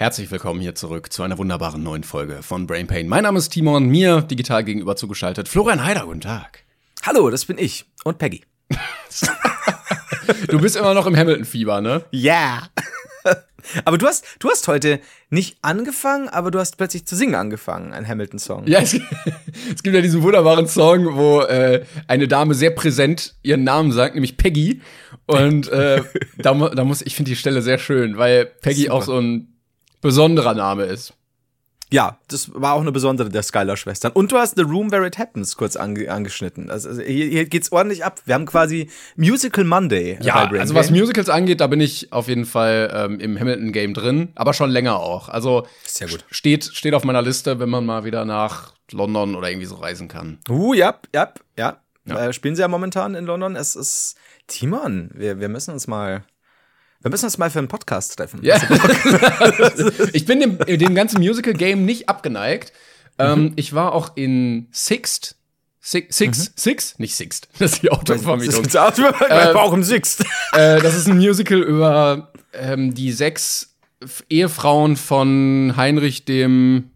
Herzlich willkommen hier zurück zu einer wunderbaren neuen Folge von Brain Pain. Mein Name ist Timon, mir digital gegenüber zugeschaltet Florian Heider, guten Tag. Hallo, das bin ich und Peggy. Du bist immer noch im Hamilton-Fieber, ne? Ja. aber du hast, du hast heute nicht angefangen, aber du hast plötzlich zu singen angefangen, ein Hamilton-Song. Ja, es, es, gibt ja diesen wunderbaren Song, wo äh, eine Dame sehr präsent ihren Namen sagt, nämlich Peggy. Und äh, da, da muss ich finde die Stelle sehr schön, weil Peggy Super. auch so ein besonderer Name ist. Ja, das war auch eine besondere der Skylar-Schwestern. Und du hast The Room Where It Happens kurz ange angeschnitten. Also, also hier, hier, geht's ordentlich ab. Wir haben quasi Musical Monday. Ja, also was Musicals angeht, da bin ich auf jeden Fall ähm, im Hamilton-Game drin, aber schon länger auch. Also Sehr gut. Steht, steht auf meiner Liste, wenn man mal wieder nach London oder irgendwie so reisen kann. Uh, ja, ja, ja. ja. Äh, spielen sie ja momentan in London. Es ist Timon, wir, wir müssen uns mal wir müssen uns mal für einen Podcast treffen. Ja. ich bin dem, dem ganzen Musical-Game nicht abgeneigt. Ähm, mhm. ich war auch in Sixt. Six, Six, mhm. Six, nicht Sixt. Das ist die Autovermietung. Das ist, äh, auch im Sixt. Äh, das ist ein Musical über ähm, die sechs Ehefrauen von Heinrich dem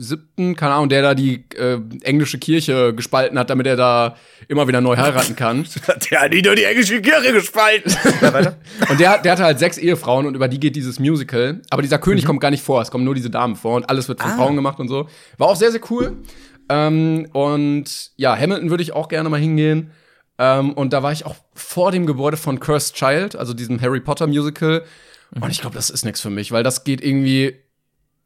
siebten, keine Ahnung, der da die äh, englische Kirche gespalten hat, damit er da immer wieder neu heiraten kann. der hat nicht nur die englische Kirche gespalten. und der, der hatte halt sechs Ehefrauen und über die geht dieses Musical. Aber dieser König mhm. kommt gar nicht vor, es kommen nur diese Damen vor und alles wird von ah. Frauen gemacht und so. War auch sehr, sehr cool. Ähm, und ja, Hamilton würde ich auch gerne mal hingehen. Ähm, und da war ich auch vor dem Gebäude von Cursed Child, also diesem Harry Potter Musical. Mhm. Und ich glaube, das ist nichts für mich, weil das geht irgendwie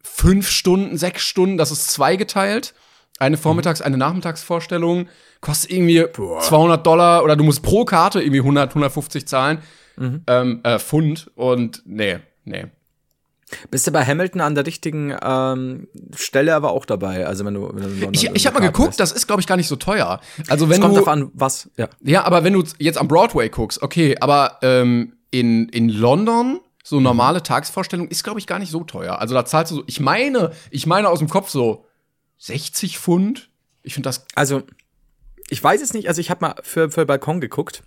fünf Stunden, sechs Stunden, das ist zweigeteilt. Eine Vormittags-, eine Nachmittagsvorstellung kostet irgendwie Boah. 200 Dollar oder du musst pro Karte irgendwie 100, 150 zahlen. Mhm. Ähm, äh, Pfund und nee, nee. Bist du bei Hamilton an der richtigen ähm, Stelle aber auch dabei? Also wenn du, wenn du ich, ich habe mal geguckt, hast. das ist glaube ich gar nicht so teuer. Also wenn es kommt du, an, was. Ja. ja, aber wenn du jetzt am Broadway guckst, okay, aber ähm, in in London so mhm. normale Tagesvorstellung ist, glaube ich, gar nicht so teuer. Also da zahlst du so, ich meine, ich meine aus dem Kopf so 60 Pfund. Ich finde das. Also, ich weiß es nicht, also ich habe mal für, für Balkon geguckt.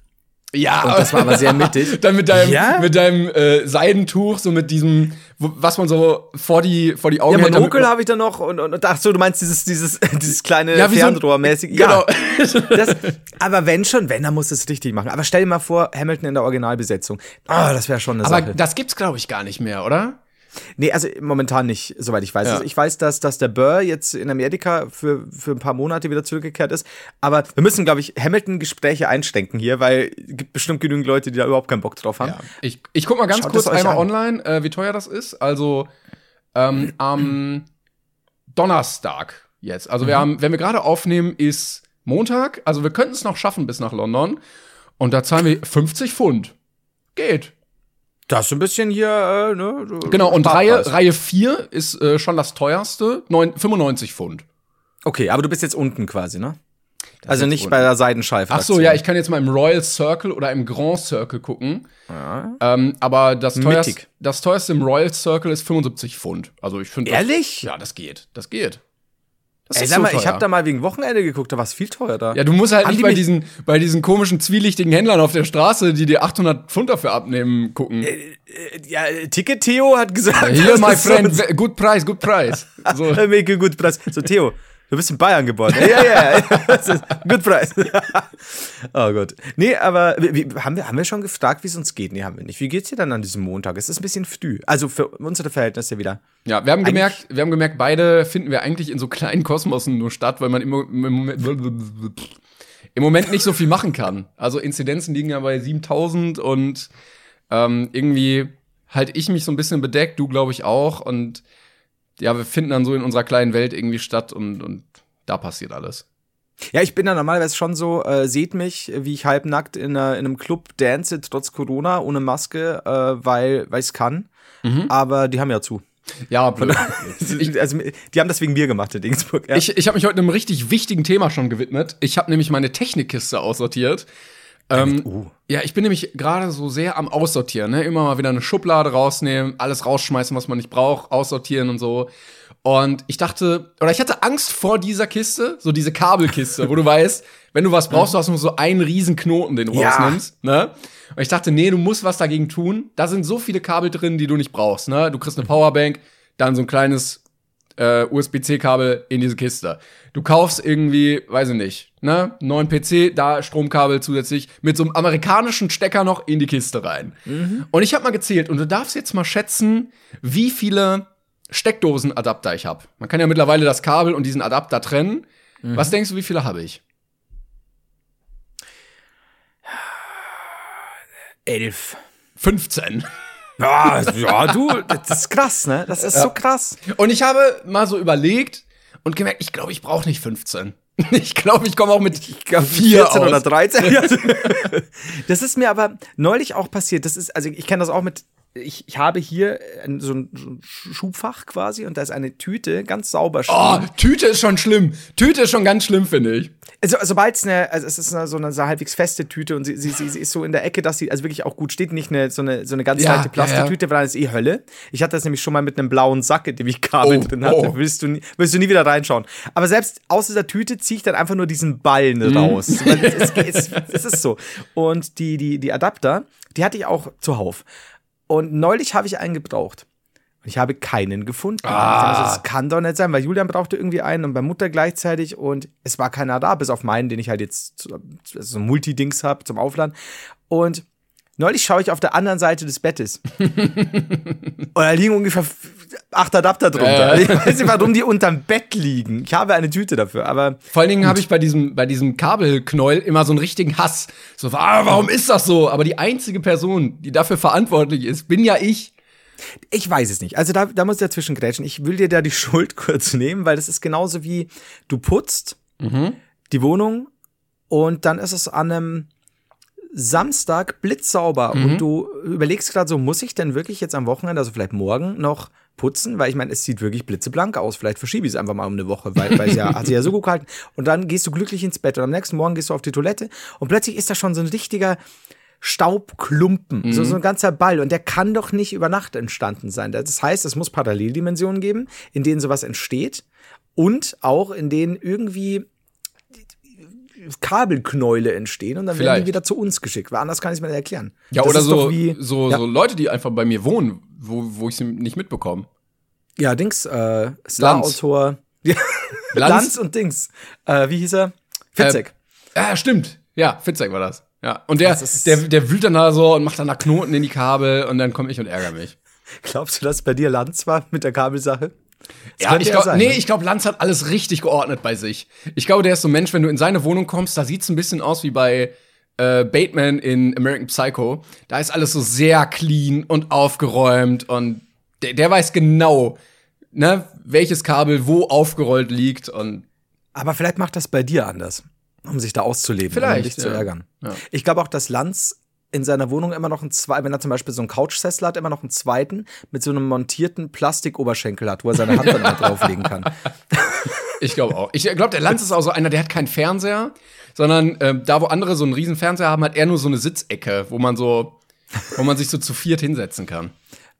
Ja, und das war aber sehr mittig. Dann mit deinem, ja? mit deinem äh, Seidentuch, so mit diesem, was man so vor die, vor die Augen Ja, Monokel habe ich da noch und, und, und ach so, du meinst dieses, dieses, dieses kleine ja, Fernrohrmäßig. So ja, genau. Das, aber wenn schon, wenn, dann musst du es richtig machen. Aber stell dir mal vor, Hamilton in der Originalbesetzung. Ah, oh, das wäre schon eine aber Sache. Aber das gibt's, glaube ich, gar nicht mehr, oder? Nee, also momentan nicht, soweit ich weiß. Ja. Also ich weiß, dass, dass der Burr jetzt in Amerika für, für ein paar Monate wieder zurückgekehrt ist. Aber wir müssen, glaube ich, Hamilton-Gespräche einstecken hier, weil es gibt bestimmt genügend Leute, die da überhaupt keinen Bock drauf haben. Ja. Ich, ich guck mal ganz Schaut kurz einmal an. online, äh, wie teuer das ist. Also ähm, am Donnerstag jetzt. Also mhm. wir haben, wenn wir gerade aufnehmen, ist Montag. Also wir könnten es noch schaffen bis nach London. Und da zahlen wir 50 Pfund. Geht. Das ist ein bisschen hier, äh, ne? Genau, und Reihe, Reihe 4 ist äh, schon das teuerste, 9, 95 Pfund. Okay, aber du bist jetzt unten quasi, ne? Das also nicht unten. bei der Seidenscheife. Ach so, ja, ich kann jetzt mal im Royal Circle oder im Grand Circle gucken. Ja. Ähm, aber das teuerste, das teuerste im Royal Circle ist 75 Pfund. Also ich finde. Ehrlich? ja, das geht. Das geht. Das Ey, sag mal, so ich habe da mal wegen Wochenende geguckt, da war es viel teurer da. Ja, du musst halt Haben nicht bei diesen, bei diesen komischen, zwielichtigen Händlern auf der Straße, die dir 800 Pfund dafür abnehmen, gucken. Äh, äh, ja, Ticket Theo hat gesagt. Ja, hier, my friend, so good price, good price. So. Make a good price. So, Theo, Du bist in Bayern geboren. Ja, ja, ja. Good price. oh Gott. Nee, aber wie, haben, wir, haben wir schon gefragt, wie es uns geht? Nee, haben wir nicht. Wie geht's dir dann an diesem Montag? Es ist ein bisschen früh. Also für unsere Verhältnisse wieder. Ja, wir haben gemerkt, wir haben gemerkt, beide finden wir eigentlich in so kleinen Kosmosen nur statt, weil man immer, im Moment, im Moment nicht so viel machen kann. Also Inzidenzen liegen ja bei 7000 und ähm, irgendwie halte ich mich so ein bisschen bedeckt, du glaube ich auch und ja, wir finden dann so in unserer kleinen Welt irgendwie statt und, und da passiert alles. Ja, ich bin da normalerweise schon so, äh, seht mich, wie ich halbnackt in, einer, in einem Club dance, trotz Corona, ohne Maske, äh, weil ich es kann. Mhm. Aber die haben ja zu. Ja, blöd. Ich, also, die haben das wegen mir gemacht in Dingsburg. Ja. Ich, ich habe mich heute einem richtig wichtigen Thema schon gewidmet. Ich habe nämlich meine Technikkiste aussortiert. Ähm, uh. Ja, ich bin nämlich gerade so sehr am Aussortieren. Ne? Immer mal wieder eine Schublade rausnehmen, alles rausschmeißen, was man nicht braucht, aussortieren und so. Und ich dachte, oder ich hatte Angst vor dieser Kiste, so diese Kabelkiste, wo du weißt, wenn du was brauchst, du hast nur so einen riesen Knoten, den du Ja. rausnimmst. Ne? Und ich dachte, nee, du musst was dagegen tun. Da sind so viele Kabel drin, die du nicht brauchst. Ne? Du kriegst eine Powerbank, dann so ein kleines äh, USB-C-Kabel in diese Kiste. Du kaufst irgendwie, weiß ich nicht, ne, neuen PC, da Stromkabel zusätzlich mit so einem amerikanischen Stecker noch in die Kiste rein. Und ich habe mal gezählt und du darfst jetzt mal schätzen, wie viele Steckdosenadapter ich habe. Man kann ja mittlerweile das Kabel und diesen Adapter trennen. Was denkst du, wie viele habe ich? Elf. 15. Ja, ja, du, das ist krass, ne? Das ist so krass. Und ich habe mal so überlegt und gemerkt, ich glaube, ich brauche nicht 15. Ich glaube, ich komme auch mit vier 14 aus. oder 13. Ja. das ist mir aber neulich auch passiert. Das ist, also ich kenne das auch mit. Ich, ich habe hier ein, so ein so ein Schubfach quasi und da ist eine Tüte ganz sauber stehen. Oh, Tüte ist schon schlimm. Tüte ist schon ganz schlimm, finde ich. Also, sobald es eine, also es ist eine, so eine so halbwegs feste Tüte und sie, sie, sie, sie ist so in der Ecke, dass sie also wirklich auch gut steht, nicht eine, so eine, so eine ganz Ja, leichte Plastiktüte, weil dann ist eh Hölle. Ich hatte das nämlich schon mal mit einem blauen Sack, in dem ich Kabel Oh, drin hatte. oh. Willst, du nie, willst du nie wieder reinschauen. Aber selbst aus dieser Tüte ziehe ich dann einfach nur diesen Ballen Mhm. raus. Weil es, es, es ist so. Und die, die, die Adapter, die hatte ich auch zuhauf. Und neulich habe ich einen gebraucht. Und ich habe keinen gefunden. Also, das kann doch nicht sein, weil Julian brauchte irgendwie einen und bei Mutter gleichzeitig und es war keiner da, bis auf meinen, den ich halt jetzt also so ein Multidings habe zum Aufladen. Und neulich schaue ich auf der anderen Seite des Bettes. und da liegen ungefähr acht Adapter drunter. Äh. Ich weiß nicht, warum die unterm Bett liegen. Ich habe eine Tüte dafür, aber Vor allen Dingen habe ich bei diesem, bei diesem Kabelknäuel immer so einen richtigen Hass. So, ah, warum ist das so? Aber die einzige Person, die dafür verantwortlich ist, bin ja ich. Ich weiß es nicht. Also da, da muss ich dazwischen grätschen. Ich will dir da die Schuld kurz nehmen, weil das ist genauso wie du putzt die Wohnung und dann ist es an einem Samstag blitzsauber und du überlegst gerade so, muss ich denn wirklich jetzt am Wochenende, also vielleicht morgen noch putzen, weil ich meine, es sieht wirklich blitzeblank aus. Vielleicht verschiebe ich es einfach mal um eine Woche, weil, es ja, hat sich ja so gut gehalten. Und dann gehst du glücklich ins Bett und am nächsten Morgen gehst du auf die Toilette und plötzlich ist da schon so ein richtiger Staubklumpen, so, so ein ganzer Ball. Und der kann doch nicht über Nacht entstanden sein. Das heißt, es muss Paralleldimensionen geben, in denen sowas entsteht und auch in denen irgendwie Kabelknäule entstehen und dann werden Vielleicht. die wieder zu uns geschickt. Weil anders kann ich es mir nicht erklären. Ja, Das oder so, wie, so, ja, so Leute, die einfach bei mir wohnen, wo, wo ich sie nicht mitbekomme. ja, Dings, äh, Star-Autor. Ja, Lanz? Lanz und Dings. Äh, wie hieß er? Fitzek. Ja, stimmt. Ja, Fitzek war das. Ja. Und der, der, der wühlt dann da so und macht dann da Knoten in die Kabel und dann komme ich und ärgere mich. Glaubst du, dass bei dir Lanz war mit der Kabelsache? Das Ja, ich ja glaube, sein, nee, ne? ich glaube, Lanz hat alles richtig geordnet bei sich. Ich glaube, der ist so ein Mensch, wenn du in seine Wohnung kommst, da sieht's ein bisschen aus wie bei äh, Bateman in American Psycho. Da ist alles so sehr clean und aufgeräumt und der, der weiß genau, ne, welches Kabel wo aufgerollt liegt und Aber vielleicht macht das bei dir anders, um sich da auszuleben, Vielleicht, um dich zu ja. ärgern. Ja. Ich glaube auch, dass Lanz in seiner Wohnung immer noch einen zweiten, wenn er zum Beispiel so einen Couchsessel hat, immer noch einen zweiten mit so einem montierten Plastikoberschenkel hat, wo er seine Hand dann mal drauflegen kann. ich glaube auch. Ich glaube, der Lanz ist auch so einer, der hat keinen Fernseher, sondern ähm, da, wo andere so einen riesen Fernseher haben, hat er nur so eine Sitzecke, wo man so, wo man sich so zu viert hinsetzen kann.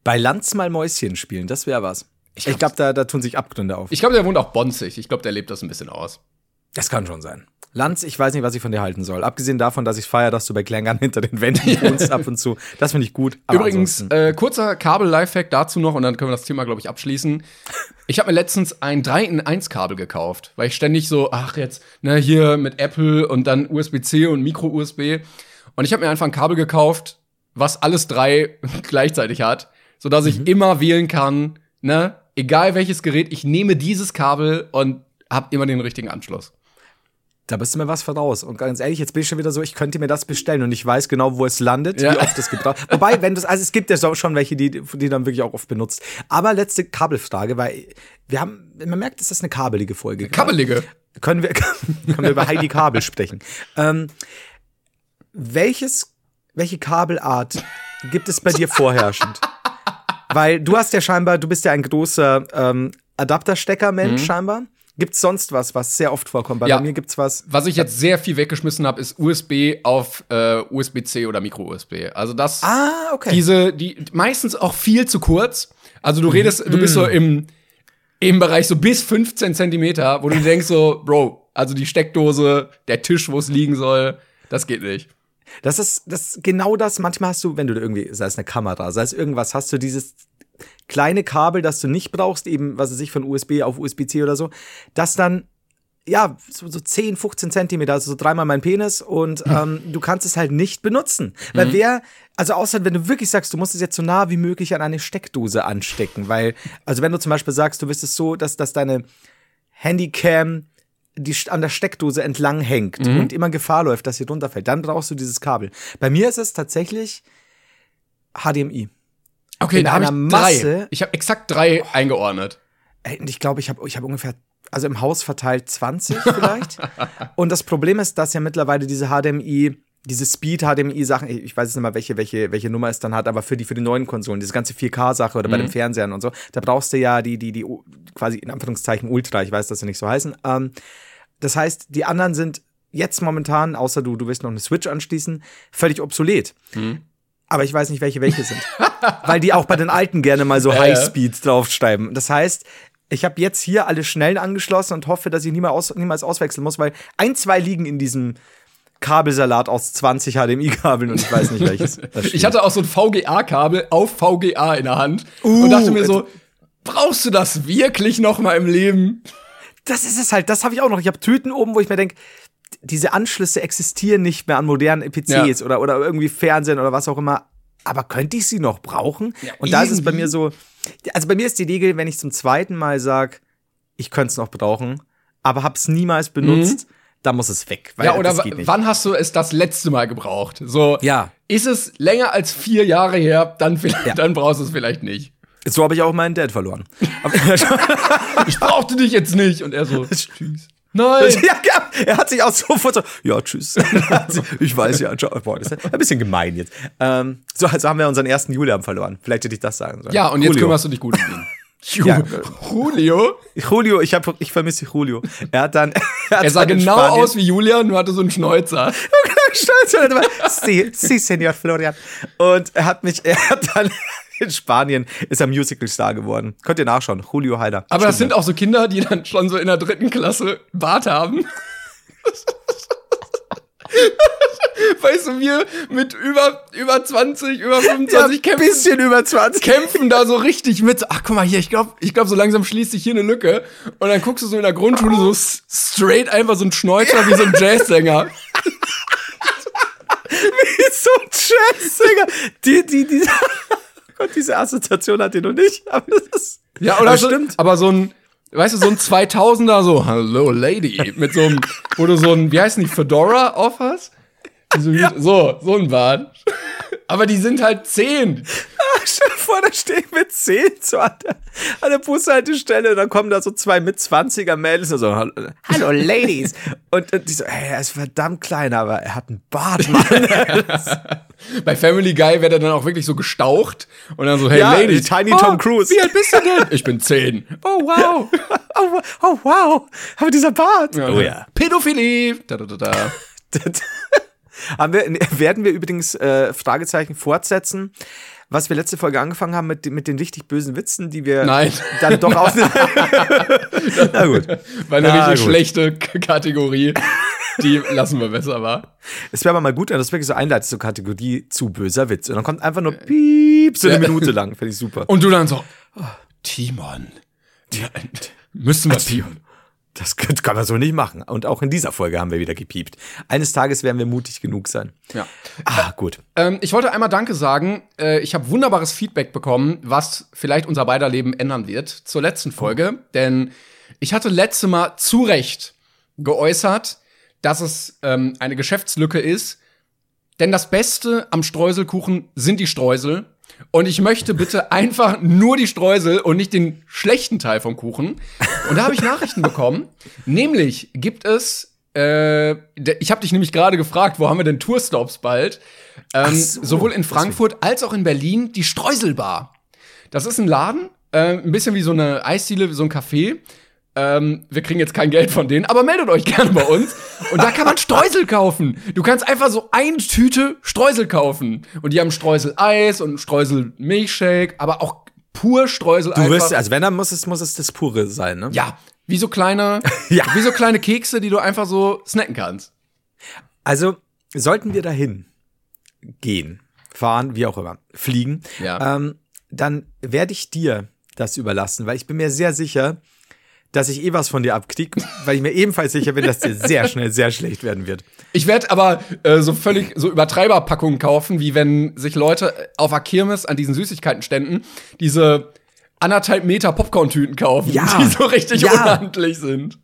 Bei Lanz mal Mäuschen spielen, das wäre was. Ich glaub- glaube, da, da tun sich Abgründe auf. Ich glaube, der wohnt auch bonzig. Ich glaube, der lebt das ein bisschen aus. Das kann schon sein. Lanz, ich weiß nicht, was ich von dir halten soll. Abgesehen davon, dass ich feiere, dass du bei Klängern hinter den Wänden wohnst ab und zu. Das finde ich gut. Übrigens, äh, kurzer Kabel-Lifehack dazu noch und dann können wir das Thema, glaube ich, abschließen. Ich habe mir letztens ein 3 in 1 Kabel gekauft, weil ich ständig so, ach jetzt, ne, hier mit Apple und dann USB-C und Micro-USB. Und ich habe mir einfach ein Kabel gekauft, was alles drei gleichzeitig hat, sodass Mhm. ich immer wählen kann, ne, egal welches Gerät, ich nehme dieses Kabel und habe immer den richtigen Anschluss. Da bist du mir was voraus. Und ganz ehrlich, jetzt bin ich schon wieder so, ich könnte mir das bestellen und ich weiß genau, wo es landet, Ja. wie oft es gebraucht Wobei, wenn das, also es gibt ja schon welche, die, die dann wirklich auch oft benutzt. Aber letzte Kabelfrage, weil wir haben, man merkt, es ist eine kabelige Folge. gerade. Kabelige. können wir, können wir über Heidi Kabel sprechen. Ähm, welches, welche Kabelart gibt es bei dir vorherrschend? Weil du hast ja scheinbar, du bist ja ein großer ähm, Adapterstecker-Mensch scheinbar. Gibt's sonst was, was sehr oft vorkommt? Bei Ja. mir gibt's was. Was ich jetzt sehr viel weggeschmissen habe, ist USB auf äh, USB-C oder Micro-USB. Also das, Ah, okay. diese, die meistens auch viel zu kurz. Also du redest, du bist so im, im Bereich so bis 15 Zentimeter, wo du denkst so, Bro, also die Steckdose, der Tisch, wo es liegen soll, das geht nicht. Das ist das genau das. Manchmal hast du, wenn du da irgendwie, sei es eine Kamera, sei es irgendwas, hast du dieses kleine Kabel, das du nicht brauchst, eben, was weiß ich, von USB auf USB-C oder so, das dann, ja, so, so 10, 15 Zentimeter, also so dreimal mein Penis und ähm, du kannst es halt nicht benutzen. Weil wer, also außer wenn du wirklich sagst, du musst es jetzt so nah wie möglich an eine Steckdose anstecken, weil, also wenn du zum Beispiel sagst, du willst es so, dass, dass deine Handycam die an der Steckdose entlang hängt und immer Gefahr läuft, dass sie runterfällt, dann brauchst du dieses Kabel. Bei mir ist es tatsächlich HDMI. Okay, In da habe ich einer drei. Masse- Ich habe exakt drei eingeordnet. Ey, Und ich glaube, ich habe ich hab ungefähr, also im Haus verteilt 20 vielleicht. und das Problem ist, dass ja mittlerweile diese HDMI, diese Speed-HDMI-Sachen, ich weiß jetzt nicht mal, welche, welche, welche Nummer es dann hat, aber für die, für die neuen Konsolen, diese ganze 4K-Sache oder bei den Fernsehern und so, da brauchst du ja die, die, die, quasi in Anführungszeichen Ultra, ich weiß, dass sie nicht so heißen. Ähm, das heißt, die anderen sind jetzt momentan, außer du, du willst noch eine Switch anschließen, völlig obsolet. Aber ich weiß nicht, welche welche sind. Weil die auch bei den alten gerne mal so. Highspeed draufschreiben. Das heißt, ich habe jetzt hier alle schnell angeschlossen und hoffe, dass ich niemals, aus, niemals auswechseln muss, weil ein, zwei liegen in diesem Kabelsalat aus 20 HDMI-Kabeln und ich weiß nicht welches. Ich hatte auch so ein VGA-Kabel auf VGA in der Hand und Uh, dachte mir so, brauchst du das wirklich noch mal im Leben? das ist es halt, das habe ich auch noch. Ich habe Tüten oben, wo ich mir denke, diese Anschlüsse existieren nicht mehr an modernen PCs Ja. oder, oder irgendwie Fernsehen oder was auch immer. Aber könnte ich sie noch brauchen? Und da ist es bei mir so, also bei mir ist die Regel, wenn ich zum zweiten Mal sage, ich könnte es noch brauchen, aber hab's niemals benutzt, dann muss es weg. Weil Ja, oder das w- geht nicht. wann hast du es das letzte Mal gebraucht? So, Ja. ist es länger als vier Jahre her, dann, vielleicht, dann brauchst du es vielleicht nicht. So habe ich auch meinen Dad verloren. Ich brauchte dich jetzt nicht. Und er so, tschüss. Nein. er hat sich auch sofort so, ja, tschüss. ich weiß ja, ciao. Boah, das ist ein bisschen gemein jetzt. Ähm, so, also haben wir unseren ersten Julian verloren. Vielleicht hätte ich das sagen sollen. Ja, und jetzt Julio. kümmerst du dich gut um ihn. Ja. Julio? Julio, ich, hab, ich vermisse Julio. Er hat dann. Er, hat Er sah dann genau Spanien- aus wie Julian, nur hatte so einen Schnäuzer. Er immer, sí, sí, Senor Florian. Und er hat mich, er hat dann in Spanien ist er Musical-Star geworden. Könnt ihr nachschauen. Julio Heider. Aber das Stimmt. sind auch so Kinder, die dann schon so in der dritten Klasse Bart haben. weißt du, wir mit über, über 20, über ja, 25 ein kämpfen, bisschen über 20. kämpfen da so richtig mit. Ach, guck mal hier, ich glaube, ich glaub, so langsam schließt sich hier eine Lücke. Und dann guckst du so in der Grundschule so straight einfach so ein Schnäuzer wie so ein Jazzsänger. so ein Jazzsänger. Die, die, die, Gott, diese Assoziation hat ihr noch nicht. Aber das ist, Ja, oder so, stimmt. aber so ein, weißt du, so ein 2000er, so, Hello Lady, mit so einem, wo du so ein, wie heißt die, Fedora auf hast? So, so, so ein Bart. Aber die sind halt 10. Stell dir vor, da stehen wir 10 so an der, an der Bushaltestelle und dann kommen da so zwei mit 20er Mädels und so, hallo Ladies. und, und die so, hey, er ist verdammt klein, aber er hat einen Bart, Mann. Bei Family Guy wird er dann auch wirklich so gestaucht und dann so, hey Ja, Lady, Tiny Tom Cruise. Wie alt bist du denn? Ich bin 10. Oh wow. oh, oh, wow, aber dieser Bart. Oh ja. Pädophilie. Da, da, da, da. Wir, werden wir übrigens äh, Fragezeichen fortsetzen, was wir letzte Folge angefangen haben mit, mit den richtig bösen Witzen, die wir Nein. dann doch aus. Na gut. War eine Na richtig gut. schlechte Kategorie. Die lassen wir besser, war. Es wäre aber mal gut, wenn das wirklich so einleitet, so Kategorie zu böser Witz. Und dann kommt einfach nur Piep, so eine. Minute lang. Finde ich super. Und du dann so, oh, Timon. Müssen wir piepen. Das kann man so nicht machen. Und auch in dieser Folge haben wir wieder gepiept. Eines Tages werden wir mutig genug sein. Ja. Ah, gut. Ähm, ich wollte einmal Danke sagen. Äh, ich habe wunderbares Feedback bekommen, was vielleicht unser beider Leben ändern wird zur letzten Folge. Denn ich hatte letzte Mal zu Recht geäußert, dass es ähm, eine Geschäftslücke ist. Denn das Beste am Streuselkuchen sind die Streusel. Und ich möchte bitte einfach nur die Streusel und nicht den schlechten Teil vom Kuchen. Und da habe ich Nachrichten bekommen. Nämlich gibt es, äh, ich habe dich nämlich gerade gefragt, wo haben wir denn Tourstops bald? Ähm, so, sowohl in Frankfurt als auch in Berlin die Streuselbar. Das ist ein Laden, äh, ein bisschen wie so eine Eisdiele, wie so ein Café. Ähm, wir kriegen jetzt kein Geld von denen, aber meldet euch gerne bei uns. Und da kann man Streusel kaufen. Du kannst einfach so eine Tüte Streusel kaufen. Und die haben Streusel-Eis und Streusel-Milchshake, aber auch pur Streusel Du wirst, also wenn, dann muss es, muss es das pure sein, ne? Ja, wie so kleine, ja. wie so kleine Kekse, die du einfach so snacken kannst. Also, sollten wir dahin gehen, fahren, wie auch immer, fliegen, Ja. ähm, dann werde ich dir das überlassen, weil ich bin mir sehr sicher, dass ich eh was von dir abkrieg, weil ich mir ebenfalls sicher bin, dass dir sehr schnell sehr schlecht werden wird. Ich werde aber äh, so völlig so Übertreiberpackungen kaufen, wie wenn sich Leute auf der Kirmes an diesen Süßigkeitenständen diese anderthalb Meter Popcorn-Tüten kaufen, Ja. die so richtig Ja. unhandlich sind.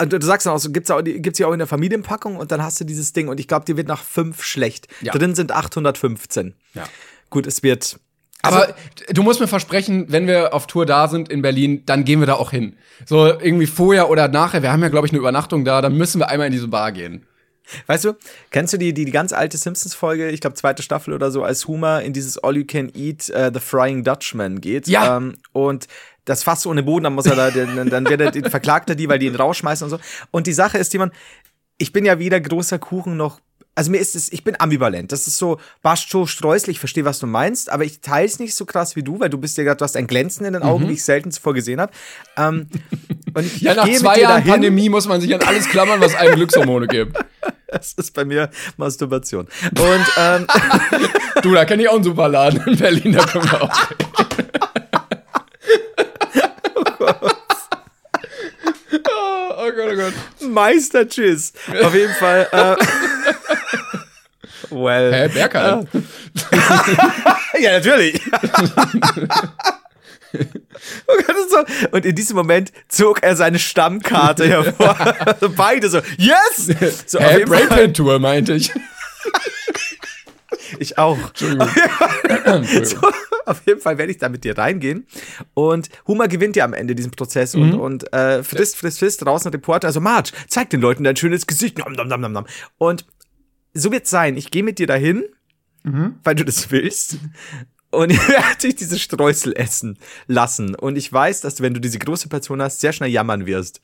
Und du sagst dann auch so, gibt's auch, die- gibt's ja auch in der Familienpackung und dann hast du dieses Ding und ich glaube, dir wird nach fünf schlecht. Ja. Drin sind 815. Ja. Gut, es wird. Aber du musst mir versprechen, wenn wir auf Tour da sind in Berlin, dann gehen wir da auch hin. So irgendwie vorher oder nachher. Wir haben ja, glaube ich, eine Übernachtung da. Dann müssen wir einmal in diese Bar gehen. Weißt du, kennst du die, die, die ganz alte Simpsons-Folge, ich glaube zweite Staffel oder so, als Homer in dieses All You Can Eat uh, The Frying Dutchman geht? Ja. Ähm, und das Fass ohne Boden, dann muss er da, dann, dann wird er, verklagt er die, weil die ihn rausschmeißen und so. Und die Sache ist, die man, ich bin ja weder großer Kuchen noch, also mir ist es, ich bin ambivalent. Das ist so Bascho Streusel, ich verstehe, was du meinst, aber ich teile es nicht so krass wie du, weil du bist ja gerade, du hast ein Glänzen in den Augen, wie ich selten zuvor gesehen habe. Ähm, und ich, Mhm. Ja, nach gehe zwei Jahren dahin. Pandemie muss man sich an alles klammern, was einem Glückshormone gibt. Das ist bei mir Masturbation. Und ähm, Du, da kenne ich auch einen super Laden in Berlin, da können wir auch. oh, oh Gott, oh Gott. Meister Tschüss. Auf jeden Fall. Äh, well. Hä, Berghahn? Ja, natürlich. Oh. Und in diesem Moment zog er seine Stammkarte hervor. Also beide so, yes! So, Fall, Brainpan Tour, meinte ich. ich auch. Entschuldigung. So, auf jeden Fall werde ich da mit dir reingehen. Und Hummer gewinnt ja am Ende diesen Prozess und, und äh, frisst, frisst, frisst, draußen Reporter. Also, Marge, zeig den Leuten dein schönes Gesicht. Nom, nom, nom, nom. Und so wird's sein. Ich gehe mit dir dahin, weil du das willst. Und ich werde dich diese Streusel essen lassen. Und ich weiß, dass du, wenn du diese große Portion hast, sehr schnell jammern wirst.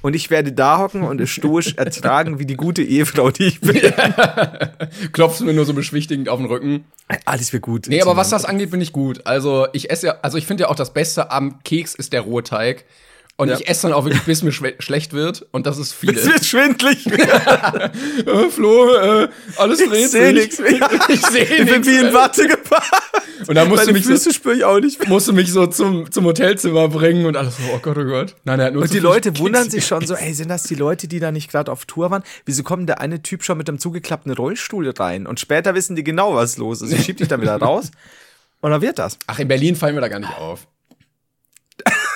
Und ich werde da hocken und es stoisch ertragen, wie die gute Ehefrau, die ich bin. Klopfst du mir nur so beschwichtigend auf den Rücken. Alles wird gut. Nee, aber was das angeht, bin ich gut. Also, ich esse ja, also ich finde ja auch das Beste am Keks ist der rohe Teig. Und Ja. ich esse dann auch wirklich, bis mir schlecht wird. Und das ist viel. Es wird schwindlig. Äh, Flo, äh, alles dreht Ich sehe nichts mehr. Ich sehe Ich bin nichts wie in. Watte gepackt. Und dann musst du Meine mich so, Füße spüre ich auch nicht musste mich so zum, zum Hotelzimmer bringen und alles so, oh Gott, oh Gott. Nein, er hat nur Und die Leute wundern sich schon so, ey, sind das die Leute, die da nicht gerade auf Tour waren? Wieso kommt der eine Typ schon mit einem zugeklappten Rollstuhl rein? Und später wissen die genau, was los ist. Ich schieb dich dann wieder raus. Und dann wird das. Ach, in Berlin fallen wir da gar nicht auf.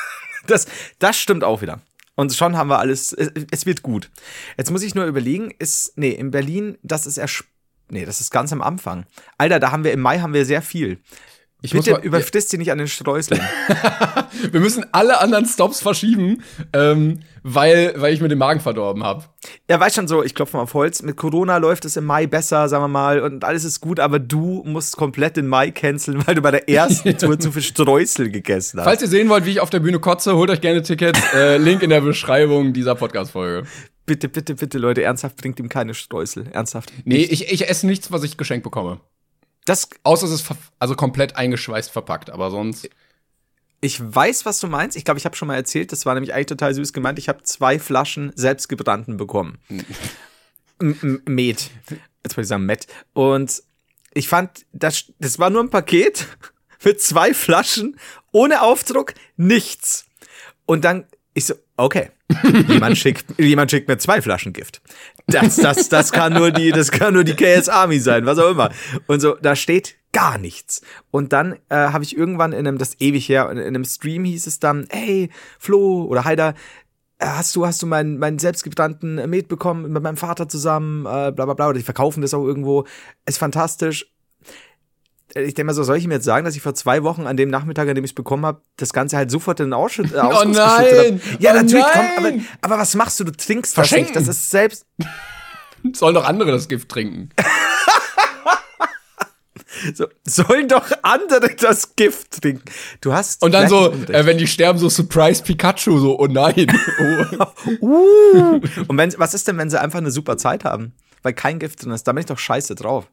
Das, das stimmt auch wieder. Und schon haben wir alles, es, es wird gut. Jetzt muss ich nur überlegen, ist, nee, in Berlin, das ist erst, nee, das ist ganz am Anfang. Alter, da haben wir, im Mai haben wir sehr viel. Ich Bitte mal, überfrisst sie nicht an den Streuseln. wir müssen alle anderen Stops verschieben, ähm, weil, weil ich mir den Magen verdorben habe. Ja, weißt schon so, ich klopfe mal auf Holz. Mit Corona läuft es im Mai besser, sagen wir mal, und alles ist gut, aber du musst komplett den Mai canceln, weil du bei der ersten Tour zu viel Streusel gegessen hast. Falls ihr sehen wollt, wie ich auf der Bühne kotze, holt euch gerne Tickets. Äh, Link in der Beschreibung dieser Podcast-Folge. bitte, bitte, bitte, Leute, ernsthaft bringt ihm keine Streusel. Ernsthaft. Nee, ich, ich esse nichts, was ich geschenkt bekomme. Das, Außer es ist also komplett eingeschweißt verpackt, aber sonst. ich weiß, was du meinst. Ich glaube, ich habe schon mal erzählt, das war nämlich eigentlich total süß gemeint. Ich habe zwei Flaschen selbstgebrannten bekommen. M- M- Met. Jetzt wollte ich sagen Met. Und ich fand, das, das war nur ein Paket mit zwei Flaschen, ohne Aufdruck, nichts. Und dann, ich so, okay. jemand, schickt, jemand schickt mir zwei Flaschen Gift. Das, das, das kann nur die, das kann nur die KS Army sein, was auch immer. Und so, da steht gar nichts. Und dann äh, habe ich irgendwann in einem, das ewig her, in einem Stream hieß es dann, hey, Flo oder Heider, äh, hast du, hast du meinen, meinen selbstgebrannten Met bekommen mit meinem Vater zusammen, äh, bla bla bla, oder die verkaufen das auch irgendwo. Ist fantastisch. Ich denke mal so, soll ich ihm jetzt sagen, dass ich vor zwei Wochen an dem Nachmittag, an dem ich es bekommen habe, das Ganze halt sofort in den Ausschütt, äh, Oh nein! Ja, Oh natürlich, komm, aber, nein! aber was machst du? Du trinkst Verschenken. das nicht. Das ist selbst. Sollen doch andere das Gift trinken. So, sollen doch andere das Gift trinken. Du hast. Und dann so, äh, wenn die sterben, so Surprise Pikachu, so, oh nein. Oh. Uh. Und wenn, was ist denn, wenn sie einfach eine super Zeit haben? Weil kein Gift drin ist. Da bin ich doch scheiße drauf.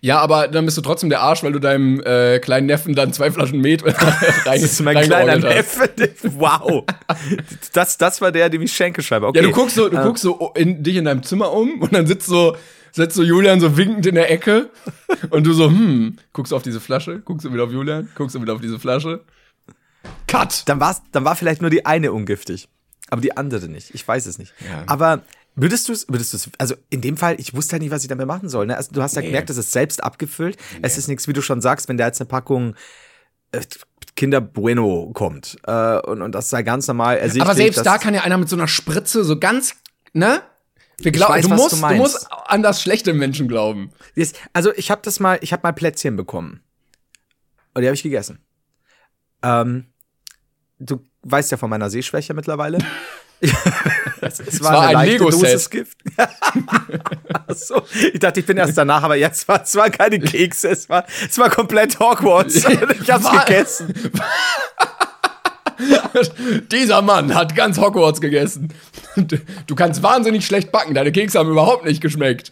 Ja, aber dann bist du trotzdem der Arsch, weil du deinem äh, kleinen Neffen dann zwei Flaschen Met rein, Das ist mein kleiner. Neffe. Wow. Das, das war der, dem ich Schenke schreibe. Okay. Ja, du guckst so, du guckst so in, dich in deinem Zimmer um und dann sitzt so, sitzt so Julian so winkend in der Ecke und du so, hm, guckst auf diese Flasche, guckst du wieder auf Julian, guckst du wieder auf diese Flasche. Cut! dann, war's, dann war vielleicht nur die eine ungiftig. Aber die andere nicht. Ich weiß es nicht. Ja. Aber würdest du es, würdest du es, also in dem Fall, ich wusste halt nicht, was ich damit machen soll. Ne? Also, du hast ja Nee. gemerkt, das ist selbst abgefüllt. Es ist nichts, wie du schon sagst, wenn da jetzt eine Packung äh, Kinder Bueno kommt äh, und, und das sei ganz normal ersichtlich. Aber selbst dass- da kann ja einer mit so einer Spritze so ganz, ne? Wir glauben, du, musst, du du, musst an das schlechte Menschen glauben. Also ich habe das mal, ich habe mal Plätzchen bekommen. Und die habe ich gegessen. Ähm, du weißt ja von meiner Sehschwäche mittlerweile. es, es war ein leichte Lego-Set. Dosis Gift. So, ich dachte, ich bin erst danach, aber jetzt war es war keine Kekse, es war, es war komplett Hogwarts. ich hab's War- gegessen. Dieser Mann hat ganz Hogwarts gegessen. Du kannst wahnsinnig schlecht backen, deine Kekse haben überhaupt nicht geschmeckt.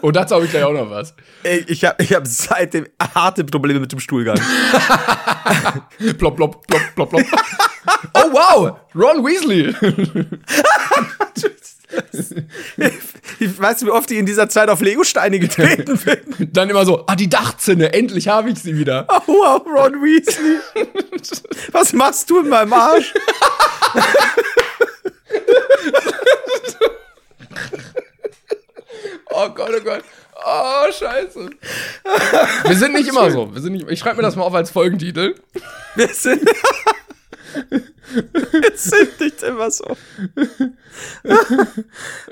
Und dazu habe ich gleich auch noch was. Ey, Ich habe ich hab seitdem harte Probleme mit dem Stuhlgang. Plop, plop, plop, plop, plop. Oh wow, Ron Weasley. Ich weiß, wie oft ich in dieser Zeit auf Legosteine getreten bin. Dann immer so, ah, die Dachzinne, endlich habe ich sie wieder. Oh, wow, Ron Weasley. Was machst du in meinem Arsch? Oh Gott, oh Gott. Oh, scheiße. Wir sind nicht immer so. Wir sind nicht, ich schreibe mir das mal auf als Folgentitel. Wir sind. Wir sind nicht immer so.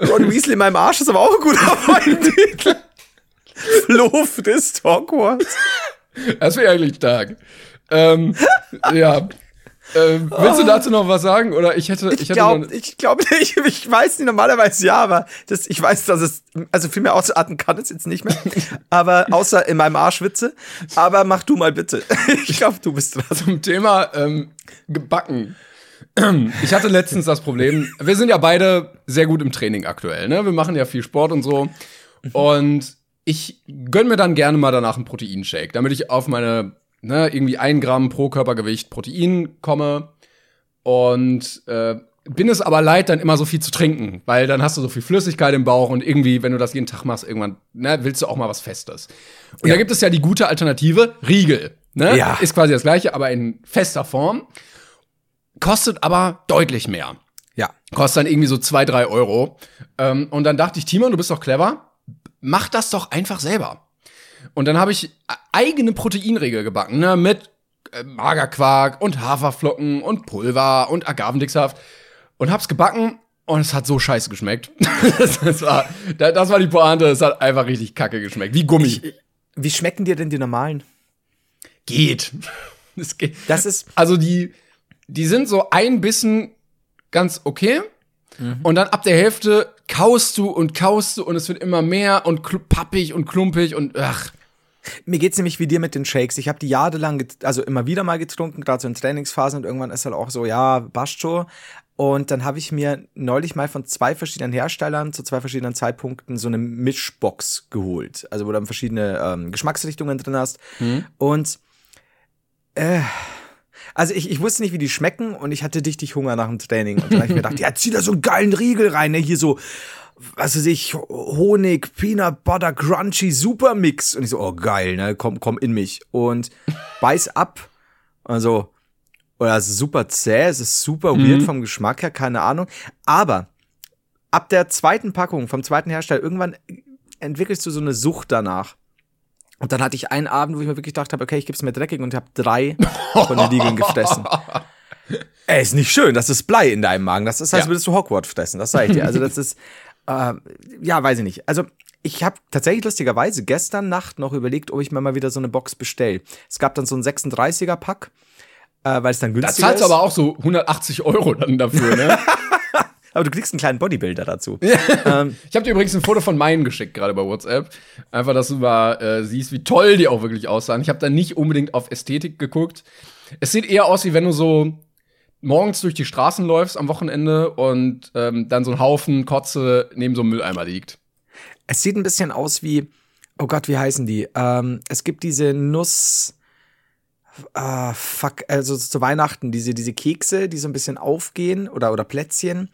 Ron Weasley in meinem Arsch ist aber auch ein guter Folgentitel. Flo frisst Hogwarts. Das wäre eigentlich stark. Ähm, ja. Ähm, willst du dazu noch was sagen? Oder ich hätte. Ich hätte glaube ich glaub nicht, ich weiß nicht, normalerweise ja, aber das, ich weiß, dass es, also viel mehr ausatmen kann es jetzt nicht mehr. Aber außer in meinem Arsch Witze. Aber mach du mal bitte. Ich glaube, du bist dran. zum Thema ähm, gebacken. Ich hatte letztens das Problem, wir sind ja beide sehr gut im Training aktuell, ne? Wir machen ja viel Sport und so. Und ich gönn mir dann gerne mal danach einen Proteinshake, damit ich auf meine, ne, irgendwie ein Gramm pro Körpergewicht Protein komme. Und äh, bin es aber leid, dann immer so viel zu trinken, weil dann hast du so viel Flüssigkeit im Bauch und irgendwie, wenn du das jeden Tag machst, irgendwann, ne, willst du auch mal was Festes. Und da gibt es ja die gute Alternative, Riegel. Ne? Ja. Ist quasi das gleiche, aber in fester Form. Kostet aber deutlich mehr. Ja. Kostet dann irgendwie so zwei, drei Euro. Ähm, und dann dachte ich, Timon, du bist doch clever. Mach das doch einfach selber. Und dann habe ich eigene Proteinriegel gebacken, ne, mit äh, Magerquark und Haferflocken und Pulver und Agavendicksaft und hab's gebacken und es hat so scheiße geschmeckt. das, das war da- das war die Pointe, es hat einfach richtig kacke geschmeckt, wie Gummi. Wie schmecken dir denn die normalen? geht. Es geht. Das ist, Also die die sind so ein Bissen ganz okay und dann ab der Hälfte kaust du und kaust du und es wird immer mehr und pappig und klumpig und ach. Mir geht's nämlich wie dir mit den Shakes. Ich habe die jahrelang, also immer wieder mal getrunken, gerade so in Trainingsphasen und irgendwann ist halt auch so, ja, passt schon. Und dann habe ich mir neulich mal von zwei verschiedenen Herstellern zu zwei verschiedenen Zeitpunkten so eine Mischbox geholt. Also wo du dann verschiedene ähm, Geschmacksrichtungen drin hast. Und äh, also ich, ich wusste nicht, wie die schmecken und ich hatte richtig Hunger nach dem Training. Und dann habe ich mir gedacht, ja, zieh da so einen geilen Riegel rein, ne? Hier so, was weiß ich, Honig, Peanut Butter, Crunchy, Supermix. Und ich so, oh geil, ne? Komm, komm in mich. Und beiß ab. Also, oder es ist super zäh, es ist super weird vom Geschmack her, keine Ahnung. Aber ab der zweiten Packung, vom zweiten Hersteller, irgendwann entwickelst du so eine Sucht danach. Und dann hatte ich einen Abend, wo ich mir wirklich gedacht habe, okay, ich gib's mir dreckig und habe drei von den Riegeln gefressen. Ey, ist nicht schön, das ist Blei in deinem Magen. Das ist, als Ja. würdest du Hogwarts fressen, das sag ich dir. Also das ist, äh, ja, weiß ich nicht. Also Ich habe tatsächlich lustigerweise gestern Nacht noch überlegt, ob ich mir mal wieder so eine Box bestelle. Es gab dann so ein 36er-Pack, äh, weil es dann Da günstiger zahlst ist. du aber auch so 180 Euro dann dafür, ne? aber du kriegst einen kleinen Bodybuilder dazu. Ähm, ich habe dir übrigens ein Foto von meinen geschickt, gerade bei WhatsApp. Einfach, dass du mal äh, siehst, wie toll die auch wirklich aussahen. Ich habe da nicht unbedingt auf Ästhetik geguckt. Es sieht eher aus, wie wenn du so morgens durch die Straßen läufst am Wochenende und ähm, dann so ein Haufen Kotze neben so einem Mülleimer liegt. Es sieht ein bisschen aus wie, oh Gott, wie heißen die? Ähm, es gibt diese Nuss, ah, fuck, also zu Weihnachten, diese, diese Kekse, die so ein bisschen aufgehen oder, oder Plätzchen.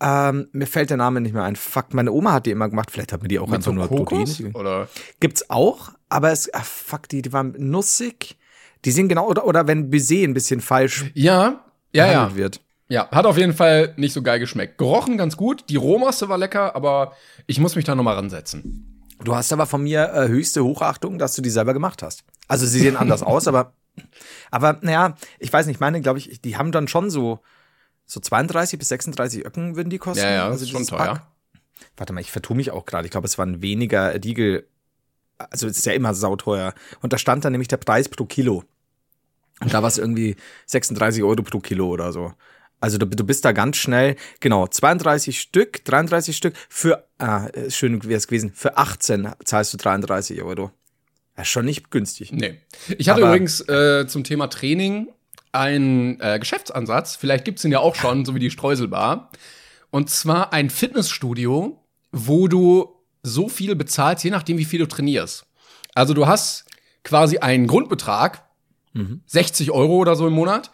Ähm, mir fällt der Name nicht mehr ein. Fuck, meine Oma hat die immer gemacht. Vielleicht hat mir die auch einfach nur Kokos? Oder? Gibt's auch, aber es, ah, fuck, die, die waren nussig. Die sehen genau, oder, oder wenn Baiser ein bisschen falsch Ja, ja, ja. wird. Ja, hat auf jeden Fall nicht so geil geschmeckt. Gerochen ganz gut. Die Rohmasse war lecker, aber ich muss mich da noch mal ransetzen. Du hast aber von mir äh, höchste Hochachtung, dass du die selber gemacht hast. Also sie sehen anders aus, aber aber naja, ich weiß nicht, meine, glaube ich, die haben dann schon so so 32 bis 36 Öcken würden die kosten. Ja, ja, also ist schon teuer. Pack. Warte mal, ich vertue mich auch gerade. Ich glaube, es waren weniger Riegel. Also es ist ja immer sauteuer. Und da stand dann nämlich der Preis pro Kilo. Und da war es irgendwie 36 Euro pro Kilo oder so. Also du, du bist da ganz schnell, genau, 32 Stück, 33 Stück für, ah, schön wäre es gewesen, für 18 zahlst du 33 Euro. Das ist schon nicht günstig. Nee. Ich hatte Aber- übrigens äh, zum Thema Training einen äh, Geschäftsansatz. Vielleicht gibt's den ja auch schon, so wie die Streuselbar. Und zwar ein Fitnessstudio, wo du so viel bezahlst, je nachdem, wie viel du trainierst. Also du hast quasi einen Grundbetrag, 60 Euro oder so im Monat.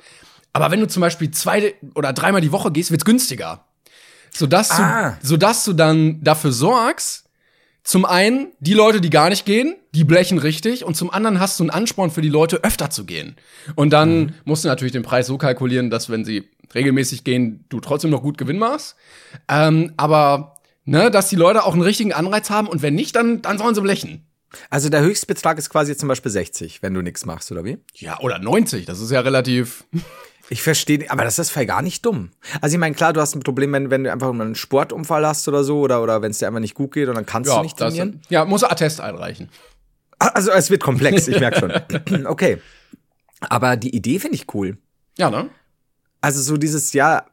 Aber wenn du zum Beispiel zwei oder dreimal die Woche gehst, wird's günstiger. Sodass, Ah. du, sodass du dann dafür sorgst, zum einen, die Leute, die gar nicht gehen, die blechen richtig. Und zum anderen hast du einen Ansporn für die Leute, öfter zu gehen. Und dann musst du natürlich den Preis so kalkulieren, dass wenn sie regelmäßig gehen, du trotzdem noch gut Gewinn machst. Ähm, aber, ne, dass die Leute auch einen richtigen Anreiz haben. Und wenn nicht, dann, dann sollen sie blechen. Also der Höchstbetrag ist quasi zum Beispiel 60, wenn du nichts machst, oder wie? Ja, oder 90. Das ist ja relativ. Ich verstehe, aber das ist voll gar nicht dumm. Also ich meine, klar, du hast ein Problem, wenn, wenn du einfach einen Sportunfall hast oder so, oder, oder wenn es dir einfach nicht gut geht und dann kannst du nicht das, trainieren. ja, muss Attest einreichen. Also es wird komplex, ich merke schon. okay. Aber die Idee finde ich cool. Ja, ne? Also so dieses, ja,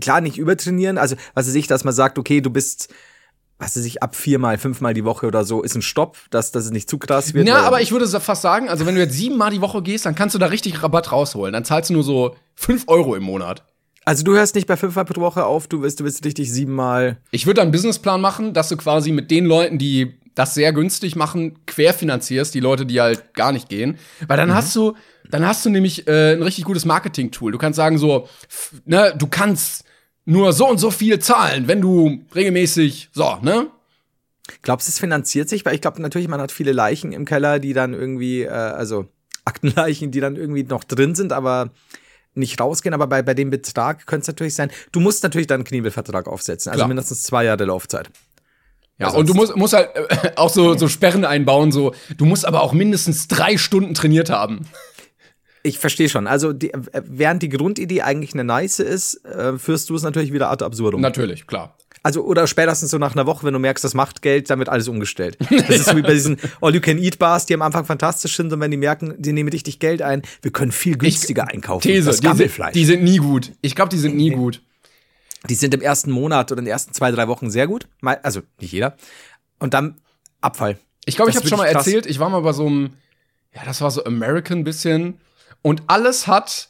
klar, nicht übertrainieren. Also, was weiß ich, dass man sagt, okay, du bist, was weiß ich, ab viermal, fünfmal die Woche oder so, ist ein Stopp, dass, dass es nicht zu krass wird. Ja, aber ich würde fast sagen, also wenn du jetzt siebenmal die Woche gehst, dann kannst du da richtig Rabatt rausholen. Dann zahlst du nur so fünf Euro im Monat. Also du hörst nicht bei fünfmal pro Woche auf, du willst, du willst richtig siebenmal. Ich würde da einen Businessplan machen, dass du quasi mit den Leuten, die das sehr günstig machen, querfinanzierst, die Leute, die halt gar nicht gehen. Weil dann hast du, dann hast du nämlich äh, ein richtig gutes Marketing-Tool. Du kannst sagen so, ne, du kannst nur so und so viel zahlen, wenn du regelmäßig, so, ne? Glaubst du, es finanziert sich? Weil ich glaube natürlich, man hat viele Leichen im Keller, die dann irgendwie, äh, also Aktenleichen, die dann irgendwie noch drin sind, aber nicht rausgehen. Aber bei, bei dem Betrag könnte es natürlich sein, du musst natürlich dann einen Knebelvertrag aufsetzen. Also Klar. mindestens zwei Jahre Laufzeit. Ja, Also und du musst, musst halt äh, auch so, so Sperren einbauen, so, du musst aber auch mindestens drei Stunden trainiert haben. Ich verstehe schon. Also die, äh, während die Grundidee eigentlich eine nice ist, äh, führst du es natürlich wieder ad absurdum. Natürlich, klar. Also, oder spätestens so nach einer Woche, wenn du merkst, das macht Geld, dann wird alles umgestellt. Das ist so wie bei diesen All-You-Can-Eat-Bars, die am Anfang fantastisch sind und wenn die merken, die nehmen richtig Geld ein, wir können viel günstiger einkaufen. These, das die sind, die sind nie gut. Ich glaube, die sind nie gut. Die sind im ersten Monat oder in den ersten zwei, drei Wochen sehr gut. Also, nicht jeder. Und dann Abfall. Ich glaube, ich habe schon mal krass. erzählt, ich war mal bei so einem, ja, das war so American bisschen und alles hat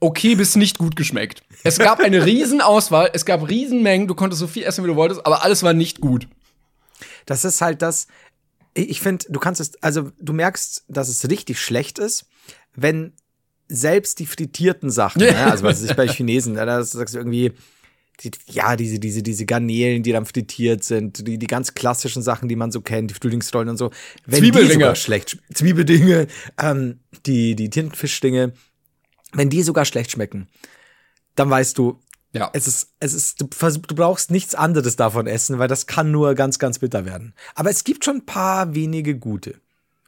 okay bis nicht gut geschmeckt. Es gab eine Riesenauswahl, es gab Riesenmengen, du konntest so viel essen, wie du wolltest, aber alles war nicht gut. Das ist halt das, ich finde, du kannst es, also du merkst, dass es richtig schlecht ist, wenn selbst die frittierten Sachen, ne, also was ich bei Chinesen, ne, da sagst du irgendwie, die, ja, diese, diese, diese Garnelen, die dann frittiert sind, die, die ganz klassischen Sachen, die man so kennt, die Frühlingsrollen und so. Wenn die Zwiebelringe. sogar schlecht, sch- Zwiebeldinge, ähm, die, die Tintenfischdinge, wenn die sogar schlecht schmecken, dann weißt du, Ja. es ist, es ist, du, du brauchst nichts anderes davon essen, weil das kann nur ganz, ganz bitter werden. Aber es gibt schon ein paar wenige gute.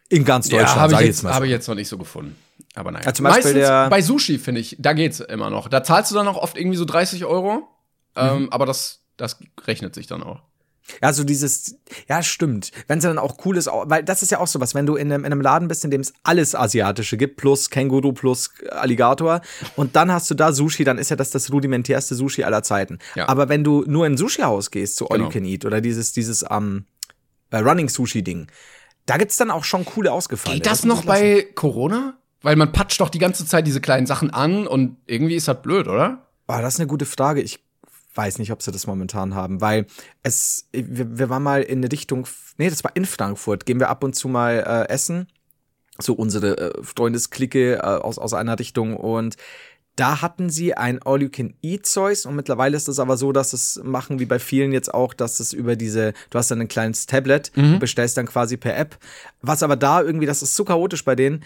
In ganz Ja, Deutschland, habe sag ich, jetzt, mal. hab so. ich jetzt noch nicht so gefunden. Aber naja. Ja, zum Beispiel Meistens bei Sushi, finde ich, da geht's immer noch. Da zahlst du dann auch oft irgendwie so 30 Euro. Mhm. Ähm, aber das, das rechnet sich dann auch. Ja, so dieses, ja, stimmt. Wenn sie dann auch cool ist, weil das ist ja auch sowas, wenn du in einem, in einem Laden bist, in dem es alles Asiatische gibt, plus Känguru, plus Alligator, und dann hast du da Sushi, dann ist ja das das rudimentärste Sushi aller Zeiten. Ja. Aber wenn du nur in ein Sushi-Haus gehst, zu All Genau. You Can Eat, oder dieses, dieses ähm, äh, Running Sushi-Ding, da gibt's dann auch schon coole ausgefallen. Geht das noch bei Corona? Weil man patscht doch die ganze Zeit diese kleinen Sachen an und irgendwie ist das blöd, oder? Oh, das ist eine gute Frage. Ich weiß nicht, ob sie das momentan haben, weil es, wir, wir waren mal in eine Richtung, nee, das war in Frankfurt, gehen wir ab und zu mal äh, essen, so unsere äh, Freundesklicke äh, aus, aus einer Richtung und da hatten sie ein All-You-Can-Eat-Zeugs und mittlerweile ist es aber so, dass es machen wie bei vielen jetzt auch, dass es über diese, du hast dann ein kleines Tablet, Mhm. bestellst dann quasi per App. Was aber da irgendwie, das ist so chaotisch bei denen,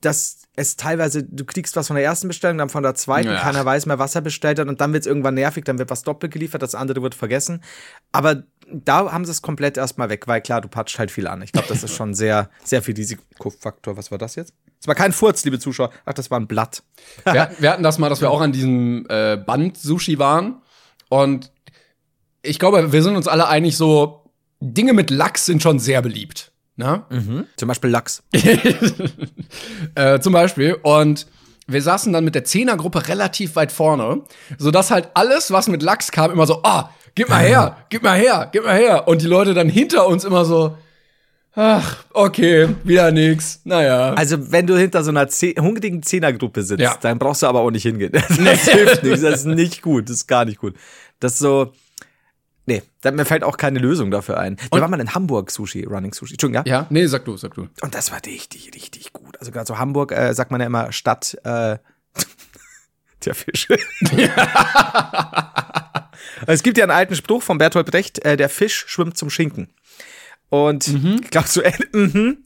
dass es teilweise, du kriegst was von der ersten Bestellung, dann von der zweiten, Ja. keiner weiß mehr, was er bestellt hat und dann wird es irgendwann nervig, dann wird was doppelt geliefert, das andere wird vergessen. Aber da haben sie es komplett erstmal weg, weil klar, du patscht halt viel an. Ich glaube, das ist schon sehr, sehr viel Risikofaktor. Was war das jetzt? Das war kein Furz, liebe Zuschauer. Ach, das war ein Blatt. wir, wir hatten das mal, dass wir auch an diesem äh, Band-Sushi waren. Und ich glaube, wir sind uns alle einig, so Dinge mit Lachs sind schon sehr beliebt. Ne? Zum Beispiel Lachs. äh, zum Beispiel. Und wir saßen dann mit der Zehnergruppe relativ weit vorne, sodass halt alles, was mit Lachs kam, immer so, ah, gib mal her, gib mal her, gib mal her. Und die Leute dann hinter uns immer so, ach, okay, wieder nix, naja. Also, wenn du hinter so einer Zeh hungrigen Zehnergruppe sitzt, Ja. dann brauchst du aber auch nicht hingehen. Das hilft nichts. Das ist nicht gut. Das ist gar nicht gut. Das ist so. Nee, da, mir fällt auch keine Lösung dafür ein. Wir waren mal in Hamburg Sushi, Running Sushi. Entschuldigung, ja? ja, nee, sag du, sag du. Und das war richtig, richtig gut. Also gerade so Hamburg, äh, sagt man ja immer Stadt äh, der Fische. es gibt ja einen alten Spruch von Bertolt Brecht, äh, der Fisch schwimmt zum Schinken. Und ich glaube so, äh, mhm,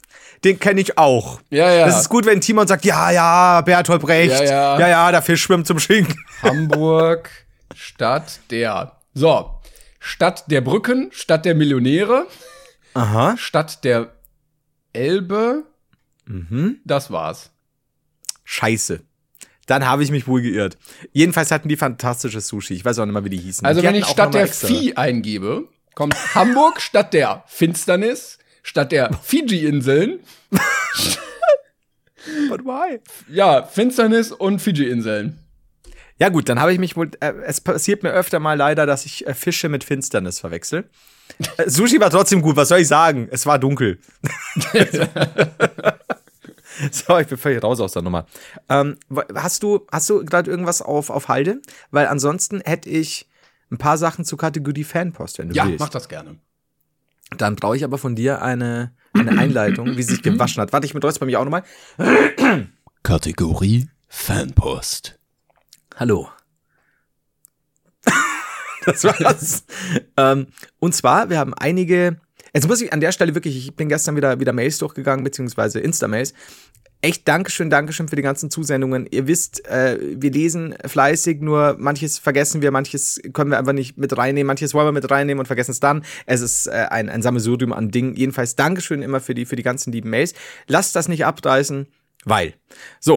den kenne ich auch. Ja, ja. Das ist gut, wenn Timon sagt, ja, ja, Bertolt Brecht. Ja, ja. ja, ja der Fisch schwimmt zum Schinken. Hamburg, Stadt der. So, Stadt der Brücken, Stadt der Millionäre, Aha. Stadt der Elbe. Mhm. Das war's. Scheiße. Dann habe ich mich wohl geirrt. Jedenfalls hatten die fantastisches Sushi. Ich weiß auch nicht mehr, wie die hießen. Also die wenn ich Stadt mal der extra. Vieh eingebe, kommt Hamburg Stadt der Finsternis, Stadt der Fiji-Inseln. But why? Ja, Finsternis und Fiji-Inseln. Ja gut, dann habe ich mich wohl. Äh, es passiert mir öfter mal leider, dass ich äh, Fische mit Finsternis verwechsel. Äh, Sushi war trotzdem gut. Was soll ich sagen? Es war dunkel. so, ich bin völlig raus aus der Nummer. Ähm, hast du hast du gerade irgendwas auf auf Halde? Weil ansonsten hätte ich ein paar Sachen zur Kategorie Fanpost, wenn du Ja, willst. mach das gerne. Dann brauche ich aber von dir eine eine Einleitung, wie sie sich gewaschen hat. Warte, ich mit bei mich auch nochmal. Kategorie Fanpost. Hallo. das war's. ähm, und zwar, wir haben einige. Jetzt muss ich an der Stelle wirklich, ich bin gestern wieder, wieder Mails durchgegangen, beziehungsweise Insta-Mails. Echt Dankeschön, Dankeschön für die ganzen Zusendungen. Ihr wisst, äh, wir lesen fleißig, nur manches vergessen wir, manches können wir einfach nicht mit reinnehmen, manches wollen wir mit reinnehmen und vergessen es dann. Es ist äh, ein, ein Sammelsurium an Dingen. Jedenfalls Dankeschön immer für die, für die ganzen lieben Mails. Lasst das nicht abreißen, weil. So,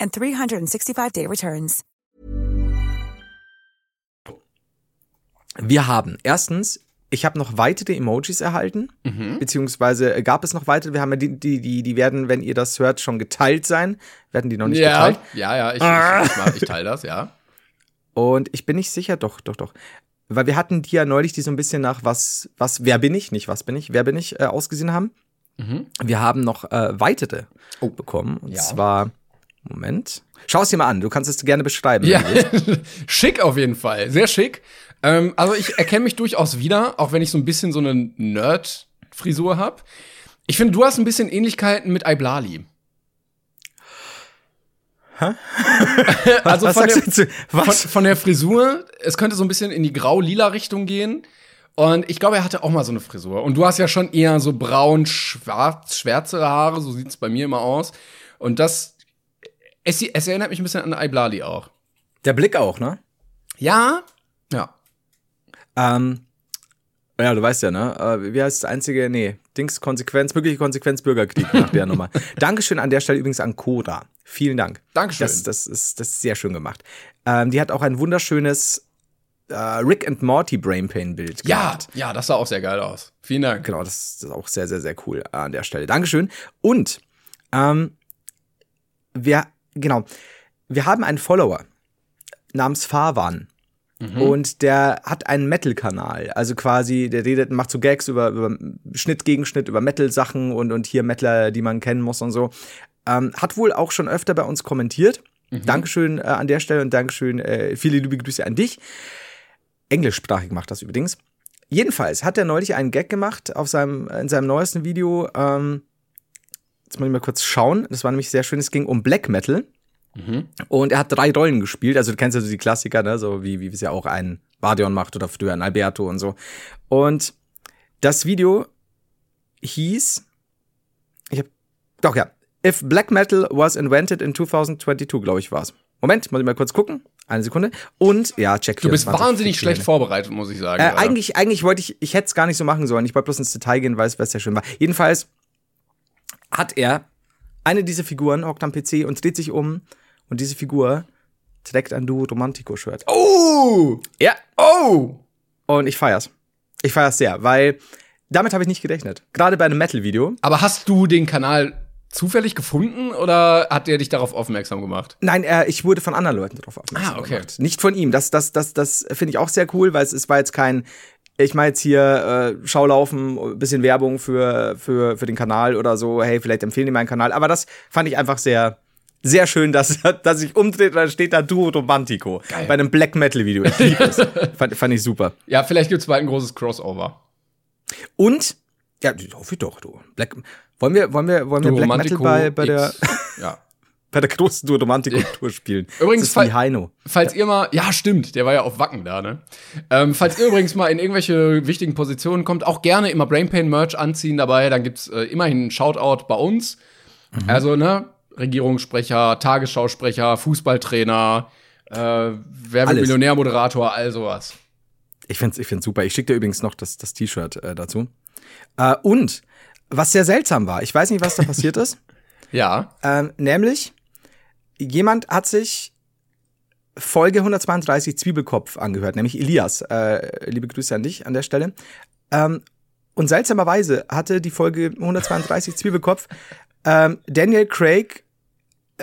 and 365-day returns. Wir haben erstens, ich habe noch weitere Emojis erhalten, beziehungsweise äh, gab es noch weitere. Wir haben ja die, die, die, die werden, wenn ihr das hört, schon geteilt sein. Werden die noch nicht Ja, geteilt? ja, ja, ich, ich, ich, mach- ich teile das, ja. Und ich bin nicht sicher, doch, doch, doch. Weil wir hatten die ja neulich, die so ein bisschen nach was, was, wer bin ich, nicht was bin ich, wer bin ich, äh, ausgesehen haben. Wir haben noch äh, weitere Oh. bekommen. Und Ja. zwar, Moment. Schau es dir mal an, du kannst es gerne beschreiben. Ja, schick auf jeden Fall, sehr schick. Ähm, also ich erkenne mich durchaus wieder, auch wenn ich so ein bisschen so eine Nerd-Frisur habe. Ich finde, du hast ein bisschen Ähnlichkeiten mit Iblali. Hä? also Was von sagst der, von, von der Frisur, es könnte so ein bisschen in die grau-lila Richtung gehen. Und ich glaube, er hatte auch mal so eine Frisur. Und du hast ja schon eher so braun, schwarz, schwärzere Haare, so sieht es bei mir immer aus. Und das, es, es erinnert mich ein bisschen an Iblali auch. Der Blick auch, ne? Ja, ja. Ähm, ja, du weißt ja, ne? Äh, wie heißt das einzige? Nee, Dings, Konsequenz, mögliche Konsequenz, Bürgerkrieg nach der Nummer. Dankeschön an der Stelle übrigens an Koda. Vielen Dank. Dankeschön. Das, das, ist, das ist sehr schön gemacht. Ähm, die hat auch ein wunderschönes äh, Rick and Morty Brain Pain Bild Ja, gemacht. ja, das sah auch sehr geil aus. Vielen Dank. Genau, das, das ist auch sehr, sehr, sehr cool an der Stelle. Dankeschön. Und ähm, wir, genau, wir haben einen Follower namens Farwan. Und der hat einen Metal-Kanal. Also quasi, der redet, macht so Gags über, über Schnitt gegen Schnitt, über Metal-Sachen und, und hier Metaler, die man kennen muss und so. Ähm, hat wohl auch schon öfter bei uns kommentiert. Dankeschön äh, an der Stelle und Dankeschön, äh, viele liebe Grüße an dich. Englischsprachig macht das übrigens. Jedenfalls hat er neulich einen Gag gemacht auf seinem, in seinem neuesten Video. Ähm, jetzt muss ich mal kurz schauen. Das war nämlich sehr schön. Es ging um Black Metal. Und er hat drei Rollen gespielt. Also du kennst ja so die Klassiker, ne? so wie, wie es ja auch ein Bardion macht oder früher ein Alberto und so. Und das Video hieß, ich hab, doch ja, If Black Metal was invented in 2022, glaube ich, war's. Moment, muss ich mal kurz gucken. Eine Sekunde. Und, ja, check Du bist 24, wahnsinnig schlecht vorbereitet, muss ich sagen. äh, eigentlich, eigentlich wollte ich, ich hätte es gar nicht so machen sollen. Ich wollte bloß ins Detail gehen, weil es sehr schön war. Jedenfalls hat er eine dieser Figuren, hockt am PC und dreht sich um und diese Figur trägt ein Duo Romantico-Shirt. Oh! Ja. Oh! Und ich feier's. Ich feier's sehr, weil damit habe ich nicht gerechnet. Gerade bei einem Metal-Video. Aber hast du den Kanal zufällig gefunden oder hat der dich darauf aufmerksam gemacht? Nein, äh, ich wurde von anderen Leuten darauf aufmerksam Ah, okay. gemacht. Nicht von ihm. Das, das, das, das finde ich auch sehr cool, weil es, es war jetzt kein, ich mache jetzt hier äh, Schaulaufen, bisschen Werbung für, für, für den Kanal oder so. Hey, vielleicht empfehlen die meinen Kanal. Aber das fand ich einfach sehr, sehr schön, dass, dass ich umdreht und dann steht da Duo Romantico. Bei einem Black Metal Video. Ich liebe es. fand, fand ich super. Ja, vielleicht gibt's bald ein großes Crossover. Und, ja, hoffe ich doch, du. Black, wollen wir, wollen wir, wollen wir Black Romantico Metal bei, bei der. Ja. Bei der großen Tour spielen? Übrigens, fall- Heino. Falls ihr mal, ja, stimmt, der war ja auf Wacken da, ne? Ähm, falls ihr übrigens mal in irgendwelche wichtigen Positionen kommt, auch gerne immer Brainpain Merch anziehen dabei, dann gibt's äh, immerhin einen Shoutout bei uns. Also, ne, Regierungssprecher, Tagesschausprecher, Fußballtrainer, äh, wer wird. Millionärmoderator, all sowas. Ich find's, ich find's super. Ich schicke dir übrigens noch das, das T-Shirt äh, dazu. Äh, und was sehr seltsam war, ich weiß nicht, was da passiert ist, Ja. ähm, nämlich jemand hat sich Folge 132 Zwiebelkopf angehört, nämlich Elias. Äh, liebe Grüße an dich an der Stelle. Ähm, und seltsamerweise hatte die Folge 132 Zwiebelkopf ähm, Daniel Craig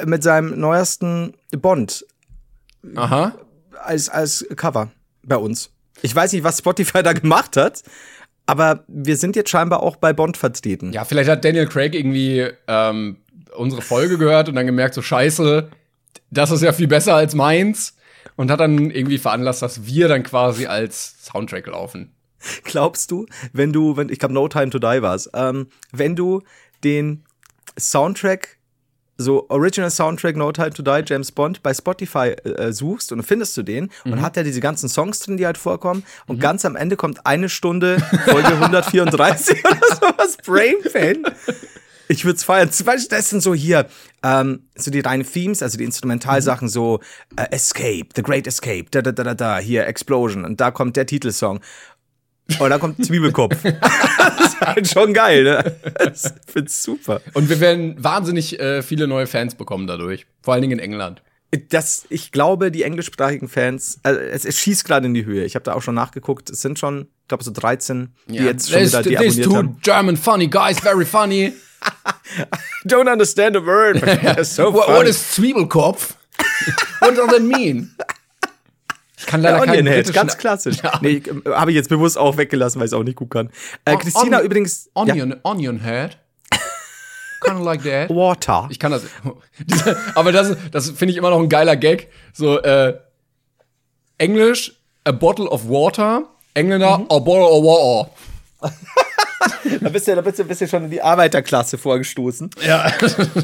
mit seinem neuesten Bond Aha. als, als Cover bei uns. Ich weiß nicht, was Spotify da gemacht hat, aber wir sind jetzt scheinbar auch bei Bond vertreten. Ja, vielleicht hat Daniel Craig irgendwie ähm, unsere Folge gehört und dann gemerkt, so scheiße, das ist ja viel besser als meins. Und hat dann irgendwie veranlasst, dass wir dann quasi als Soundtrack laufen. Glaubst du, wenn du, wenn ich glaube No Time to Die war's, ähm, wenn du den Soundtrack so Original Soundtrack No Time to Die James Bond bei Spotify äh, suchst und dann findest du den und hat er diese ganzen Songs drin, die halt vorkommen und ganz am Ende kommt eine Stunde Folge 134 oder sowas Brain Pain. Ich würde es feiern. Zum Beispiel, das sind so hier, ähm, so die reinen Themes, also die Instrumentalsachen, so äh, Escape, The Great Escape, da, da, da, da, da, hier Explosion und da kommt der Titelsong. Und da kommt Zwiebelkopf. das ist halt schon geil, ne? Das find's super. Und wir werden wahnsinnig äh, viele neue Fans bekommen dadurch. Vor allen Dingen in England. Das, ich glaube, die englischsprachigen Fans, also es, es schießt gerade in die Höhe. Ich habe da auch schon nachgeguckt. Es sind schon, ich glaube, so 13, die jetzt schon wieder these deabonniert two haben. German funny guys, very funny. Don't understand a word. so what, funny. what is Zwiebelkopf? what does that mean? Ich kann leider Der keinen ganz klassisch. Nee, äh, habe ich jetzt bewusst auch weggelassen, weil ich es auch nicht gut kann. Äh, Christina on- übrigens. Onion, Onion Head. Kind of like that. Ja, Water. Ich kann das. Diese, aber das, das finde ich immer noch ein geiler Gag. So, äh, Englisch, a bottle of water. Engländer, Mhm. a bottle of water. Da bist du, da bist du, bist du schon in die Arbeiterklasse vorgestoßen. Ja.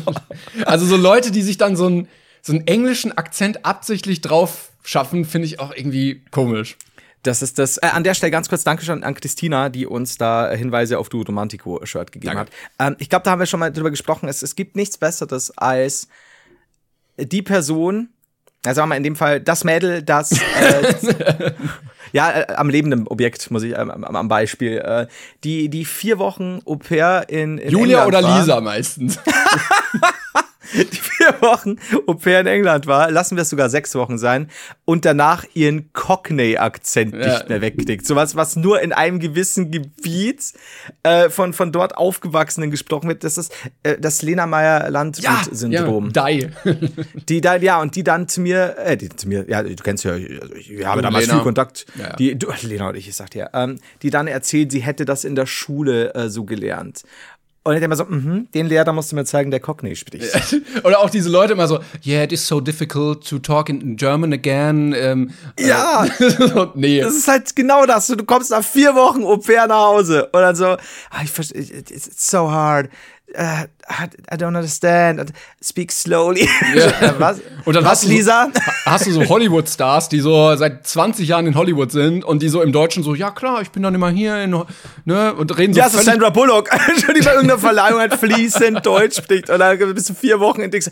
also so Leute, die sich dann so einen, so einen englischen Akzent absichtlich drauf schaffen, finde ich auch irgendwie komisch. Das ist das. Äh, an der Stelle ganz kurz Dankeschön an Christina, die uns da Hinweise auf Du Romantico-Shirt gegeben Danke. hat. Ähm, ich glaube, da haben wir schon mal drüber gesprochen. Es, es gibt nichts Besseres als die Person, also sagen wir mal in dem Fall das Mädel, das äh, ja äh, am lebenden Objekt muss ich ähm, am, am Beispiel äh, die die vier Wochen Au pair in, in Julia England oder war. Lisa meistens. die vier Wochen Au pair in England war, lassen wir es sogar sechs Wochen sein, und danach ihren Cockney-Akzent Ja. nicht mehr wegkriegt. Sowas, was nur in einem gewissen Gebiet äh, von, von dort Aufgewachsenen gesprochen wird. Das ist äh, das Lena Meyer-Landrut-Syndrom. Ja, die. Die da, ja, und die dann zu mir, äh, die zu mir, ja, du kennst ja, ich, ich habe Du, damals Lena. viel Kontakt. Ja. Die, du, Lena und ich, ich sag dir, ähm, die dann erzählt, sie hätte das in der Schule äh, so gelernt. Und ich denke immer so, mhm, den Lehrer musst du mir zeigen, der Cockney spricht. Oder auch diese Leute immer so, yeah, it is so difficult to talk in German again. Ähm, Ja. Äh, nee. Das ist halt genau das. Du kommst nach vier Wochen Au pair nach Hause und dann so, ah, ich verstehe, it's so hard. Uh, I, don't understand. Speak slowly. Ja. Was? Und dann Was, hast so- Lisa? Hast du so Hollywood-Stars, die so seit 20 Jahren in Hollywood sind und die so im Deutschen so, ja klar, ich bin dann immer hier in, ne, und reden so Ja, so Sandra Bullock, schon die bei irgendeiner Verleihung halt fließend Deutsch spricht. Und dann bist du vier Wochen denkst,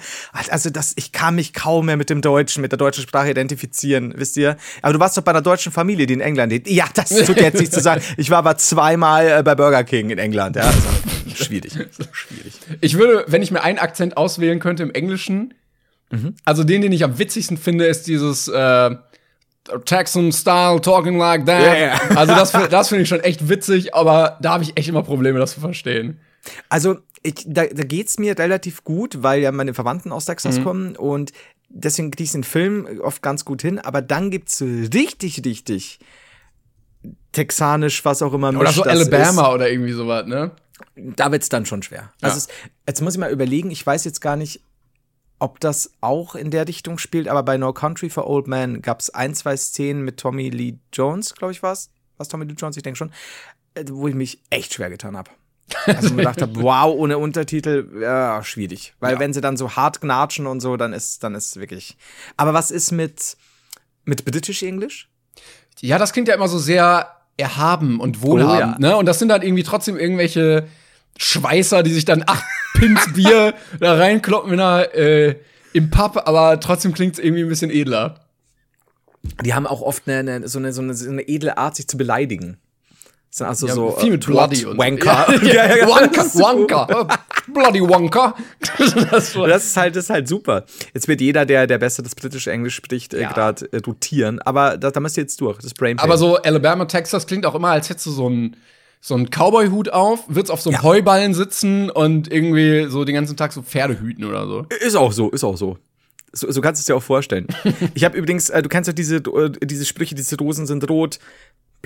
also das, ich kann mich kaum mehr mit dem Deutschen, mit der deutschen Sprache identifizieren, wisst ihr? Aber du warst doch bei einer deutschen Familie, die in England lebt. Ja, das tut jetzt nicht zu sagen. Ich war aber zweimal äh, bei Burger King in England. Ja, also, schwierig. schwierig. Ich würde, wenn ich mir einen Akzent auswählen könnte im Englischen, Mhm. also den, den ich am witzigsten finde, ist dieses äh, Texan Style talking like that. Ja. Also das, das finde ich schon echt witzig, aber da habe ich echt immer Probleme, das zu verstehen. Also, ich, da, da geht's mir relativ gut, weil ja meine Verwandten aus Mhm. Texas kommen und deswegen krieg ich den Film oft ganz gut hin. Aber dann gibt's so richtig, richtig texanisch, was auch immer. Oder so das Alabama oder irgendwie sowas, ne? Da wird's dann schon schwer. Also, es, jetzt muss ich mal überlegen, ich weiß jetzt gar nicht, ob das auch in der Richtung spielt, aber bei No Country for Old Men gab's ein, zwei Szenen mit Tommy Lee Jones, glaube ich, war's. Was Tommy Lee Jones, ich denke schon, äh, wo ich mich echt schwer getan habe. Also mir gedacht habe, wow, ohne Untertitel, ja, schwierig. Weil Ja. wenn sie dann so hart gnatschen und so, dann ist, dann ist wirklich. Aber was ist mit, mit British English? Ja, das klingt ja immer so sehr erhaben und wohlhabend, Oh, ja. ne? Und das sind dann irgendwie trotzdem irgendwelche Schweißer, die sich dann acht Pins Bier da reinkloppen in einer, äh, im Pub, aber trotzdem klingt's irgendwie ein bisschen edler. Die haben auch oft eine, eine, so, eine, so, eine, so eine edle Art, sich zu beleidigen. Sind also Ja, so viel mit Bloody und Wanker. Ja, Wonka, so. Wonka, Bloody Wonka. das ist halt, das ist halt super. Jetzt wird jeder, der, der besser das britische Englisch spricht, äh, gerade äh, rotieren. Aber da, da müsst ihr jetzt durch. Das Brain Pain. aber so Alabama, Texas klingt auch immer, als hättest du so einen so einen Cowboy-Hut auf, würdest auf so einem. Heuballen sitzen und irgendwie so den ganzen Tag so Pferde hüten oder so. Ist auch so, ist auch so. So, so kannst du es dir auch vorstellen. ich habe übrigens, äh, du kennst ja diese, äh, diese Sprüche, diese Rosen sind rot,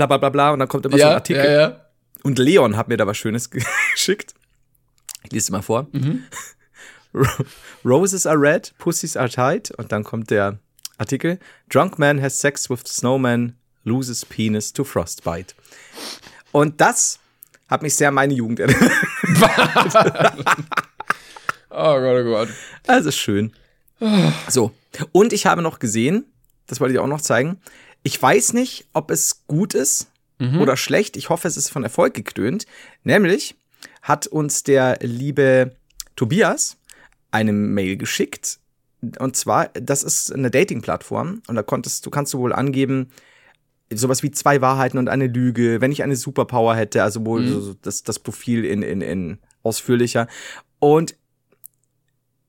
bla bla bla bla, und dann kommt immer so ein Artikel. ja, ja. Und Leon hat mir da was Schönes geschickt. Ich lese es mal vor. Ro- Roses are red, pussies are tight. Und dann kommt der Artikel. Drunk man has sex with snowman, loses penis to frostbite. Und das hat mich sehr an meine Jugend erinnert. Oh Gott, oh Gott. Also schön. So. Und ich habe noch gesehen, das wollte ich auch noch zeigen. Ich weiß nicht, ob es gut ist oder schlecht. Ich hoffe, es ist von Erfolg gekrönt. Nämlich hat uns der liebe Tobias eine Mail geschickt. Und zwar, das ist eine Dating-Plattform. Und da konntest, du kannst du wohl angeben, sowas wie zwei Wahrheiten und eine Lüge, wenn ich eine Superpower hätte, also wohl so, so das, das Profil in, in, in ausführlicher. Und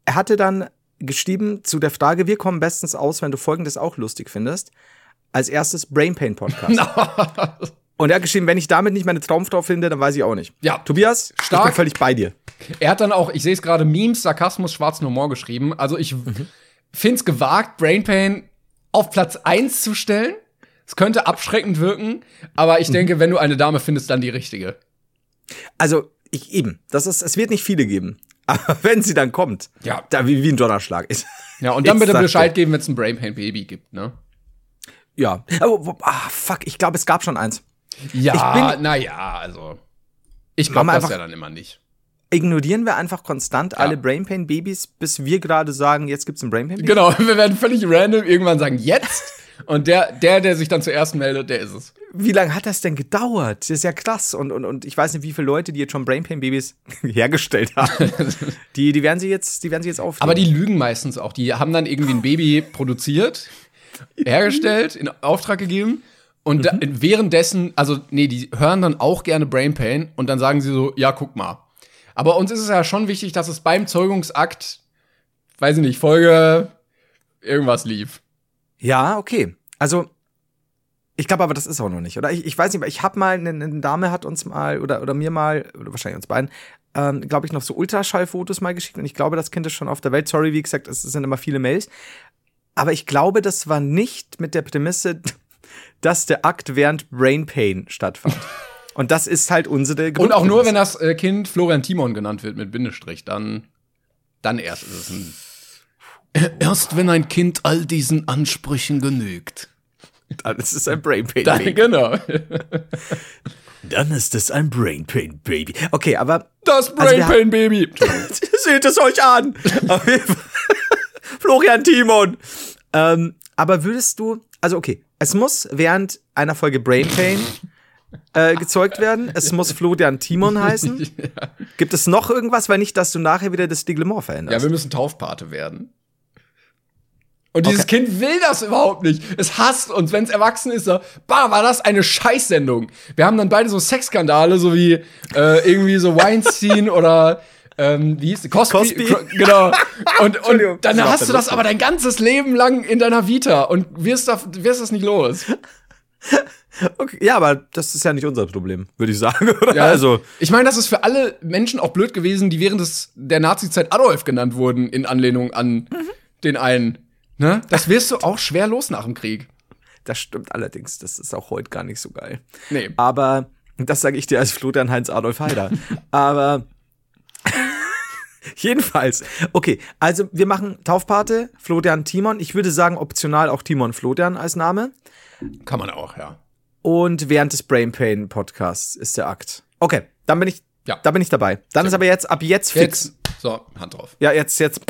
er hatte dann geschrieben zu der Frage, wir kommen bestens aus, wenn du folgendes auch lustig findest. Als erstes Brain Pain Podcast. Und er hat geschrieben, wenn ich damit nicht meine Traumfrau finde, dann weiß ich auch nicht. Ja. Tobias, ich Stark. bin völlig bei dir. Er hat dann auch, ich sehe es gerade, Memes, Sarkasmus, schwarzen Humor geschrieben. Also ich find's gewagt, Brain Pain auf Platz 1 zu stellen. Es könnte abschreckend wirken, aber ich denke, wenn du eine Dame findest, dann die richtige. Also, ich eben, das ist, es wird nicht viele geben. Aber wenn sie dann kommt, Ja. da wie, wie ein Donnerschlag ist. Ja, und dann Ich bitte Bescheid geben, wenn es ein Brain Pain Baby gibt, ne? Ja. Aber, wo- ah, fuck, ich glaube, es gab schon eins. Ja, naja, also. Ich glaube das ja dann immer nicht. Ignorieren wir einfach konstant alle Brain Pain Babys, bis wir gerade sagen, jetzt gibt's ein Brain Pain Baby? Genau, wir werden völlig random irgendwann sagen, jetzt. Und der, der, der sich dann zuerst meldet, der ist es. Wie lange hat das denn gedauert? Das ist ja krass. Und, und, und ich weiß nicht, wie viele Leute, die jetzt schon Brain Pain Babys hergestellt haben, die, die werden sie jetzt, die werden sie jetzt aufnehmen. Aber die lügen meistens auch. Die haben dann irgendwie ein Baby produziert, hergestellt, in Auftrag gegeben. Und da, währenddessen, also nee, die hören dann auch gerne Brain Pain und dann sagen sie so, ja, guck mal. Aber uns ist es ja schon wichtig, dass es beim Zeugungsakt, weiß ich nicht, Folge irgendwas lief. Ja, okay. Also, ich glaube aber, das ist auch noch nicht, oder? Ich, ich weiß nicht, ich habe mal, eine, eine Dame hat uns mal, oder, oder mir mal, oder wahrscheinlich uns beiden, ähm, glaube ich, noch so Ultraschallfotos mal geschickt und ich glaube, das Kind ist schon auf der Welt. Sorry, wie gesagt, es sind immer viele Mails. Aber ich glaube, das war nicht mit der Prämisse, dass der Akt während Brain Pain stattfand. Und das ist halt unsere Und auch nur, wenn das äh, Kind Florian Timon genannt wird mit Bindestrich, dann, dann erst ist es ein. Erst wenn ein Kind all diesen Ansprüchen genügt. Dann ist es ein Brain Pain Dann, Baby. genau. Dann ist es ein Brain Pain Baby. Okay, aber Das Also Brain Pain Baby. seht es euch an. Auf jeden Fall. Florian Timon. Ähm, aber würdest du, also okay, es muss während einer Folge Brain Pain äh, gezeugt werden. Es muss Florian Timon heißen. Gibt es noch irgendwas, weil nicht, dass du nachher wieder das Reglement Ja, veränderst? wir müssen Taufpate werden. Und dieses Kind will das überhaupt nicht. Es hasst uns, wenn es erwachsen ist. So, bah, war das eine Scheißsendung. Wir haben dann beide so Sexskandale, so wie äh, irgendwie so Weinstein oder ähm, wie hieß es? Cosby. Cosby. Genau. Und, und dann das war hast du das aber dein ganzes Leben lang in deiner Vita und wirst, da, wirst das nicht los. Okay, ja, aber das ist ja nicht unser Problem, würde ich sagen. Oder? Ja, Also, ich meine, das ist für alle Menschen auch blöd gewesen, die während des, der Nazi-Zeit Adolf genannt wurden, in Anlehnung an den einen. Ne? Das wirst du auch schwer los nach dem Krieg. das stimmt allerdings. Das ist auch heute gar nicht so geil. Nee. Aber das sage ich dir als Florian Heinz Adolf Heider. Aber jedenfalls, okay, also wir machen Taufpate, Florian Timon. Ich würde sagen, optional auch Timon Florian als Name. Kann man auch, ja. Und während des Brain Pain Podcasts ist der Akt. Okay, dann bin ich, Ja. da bin ich dabei. Dann ist aber jetzt ab jetzt fix. Jetzt. So, Hand drauf. Ja, jetzt, jetzt.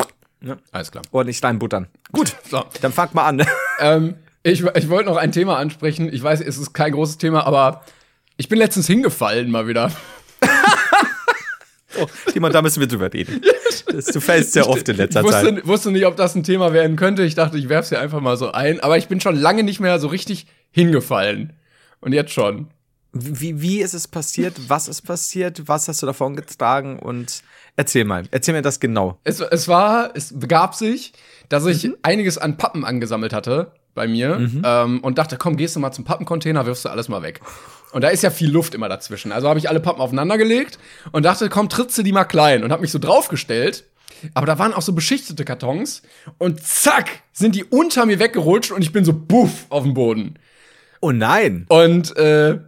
Ne? Alles klar. Ordentlich reinbuttern. Gut, So. dann fangt mal an. Ähm, ich ich wollte noch ein Thema ansprechen. Ich weiß, es ist kein großes Thema, aber ich bin letztens hingefallen mal wieder. Oh, Timon, da müssen wir drüber reden. Das, du fällst sehr oft in letzter ich Zeit. wusste, wusste nicht, ob das ein Thema werden könnte. Ich dachte, ich werf's hier einfach mal so ein. Aber ich bin schon lange nicht mehr so richtig hingefallen. Und jetzt schon. Wie, wie ist es passiert? Was ist passiert? Was hast du davon getragen? Und erzähl mal, erzähl mir das genau. Es, es war, es begab sich, dass ich Mhm. einiges an Pappen angesammelt hatte bei mir ähm, und dachte, komm, gehst du mal zum Pappencontainer, wirfst du alles mal weg. Und da ist ja viel Luft immer dazwischen. Also habe ich alle Pappen aufeinander gelegt und dachte, komm, trittst du die mal klein und habe mich so draufgestellt. Aber da waren auch so beschichtete Kartons und zack, sind die unter mir weggerutscht und ich bin so buff auf dem Boden. Oh nein. Und äh,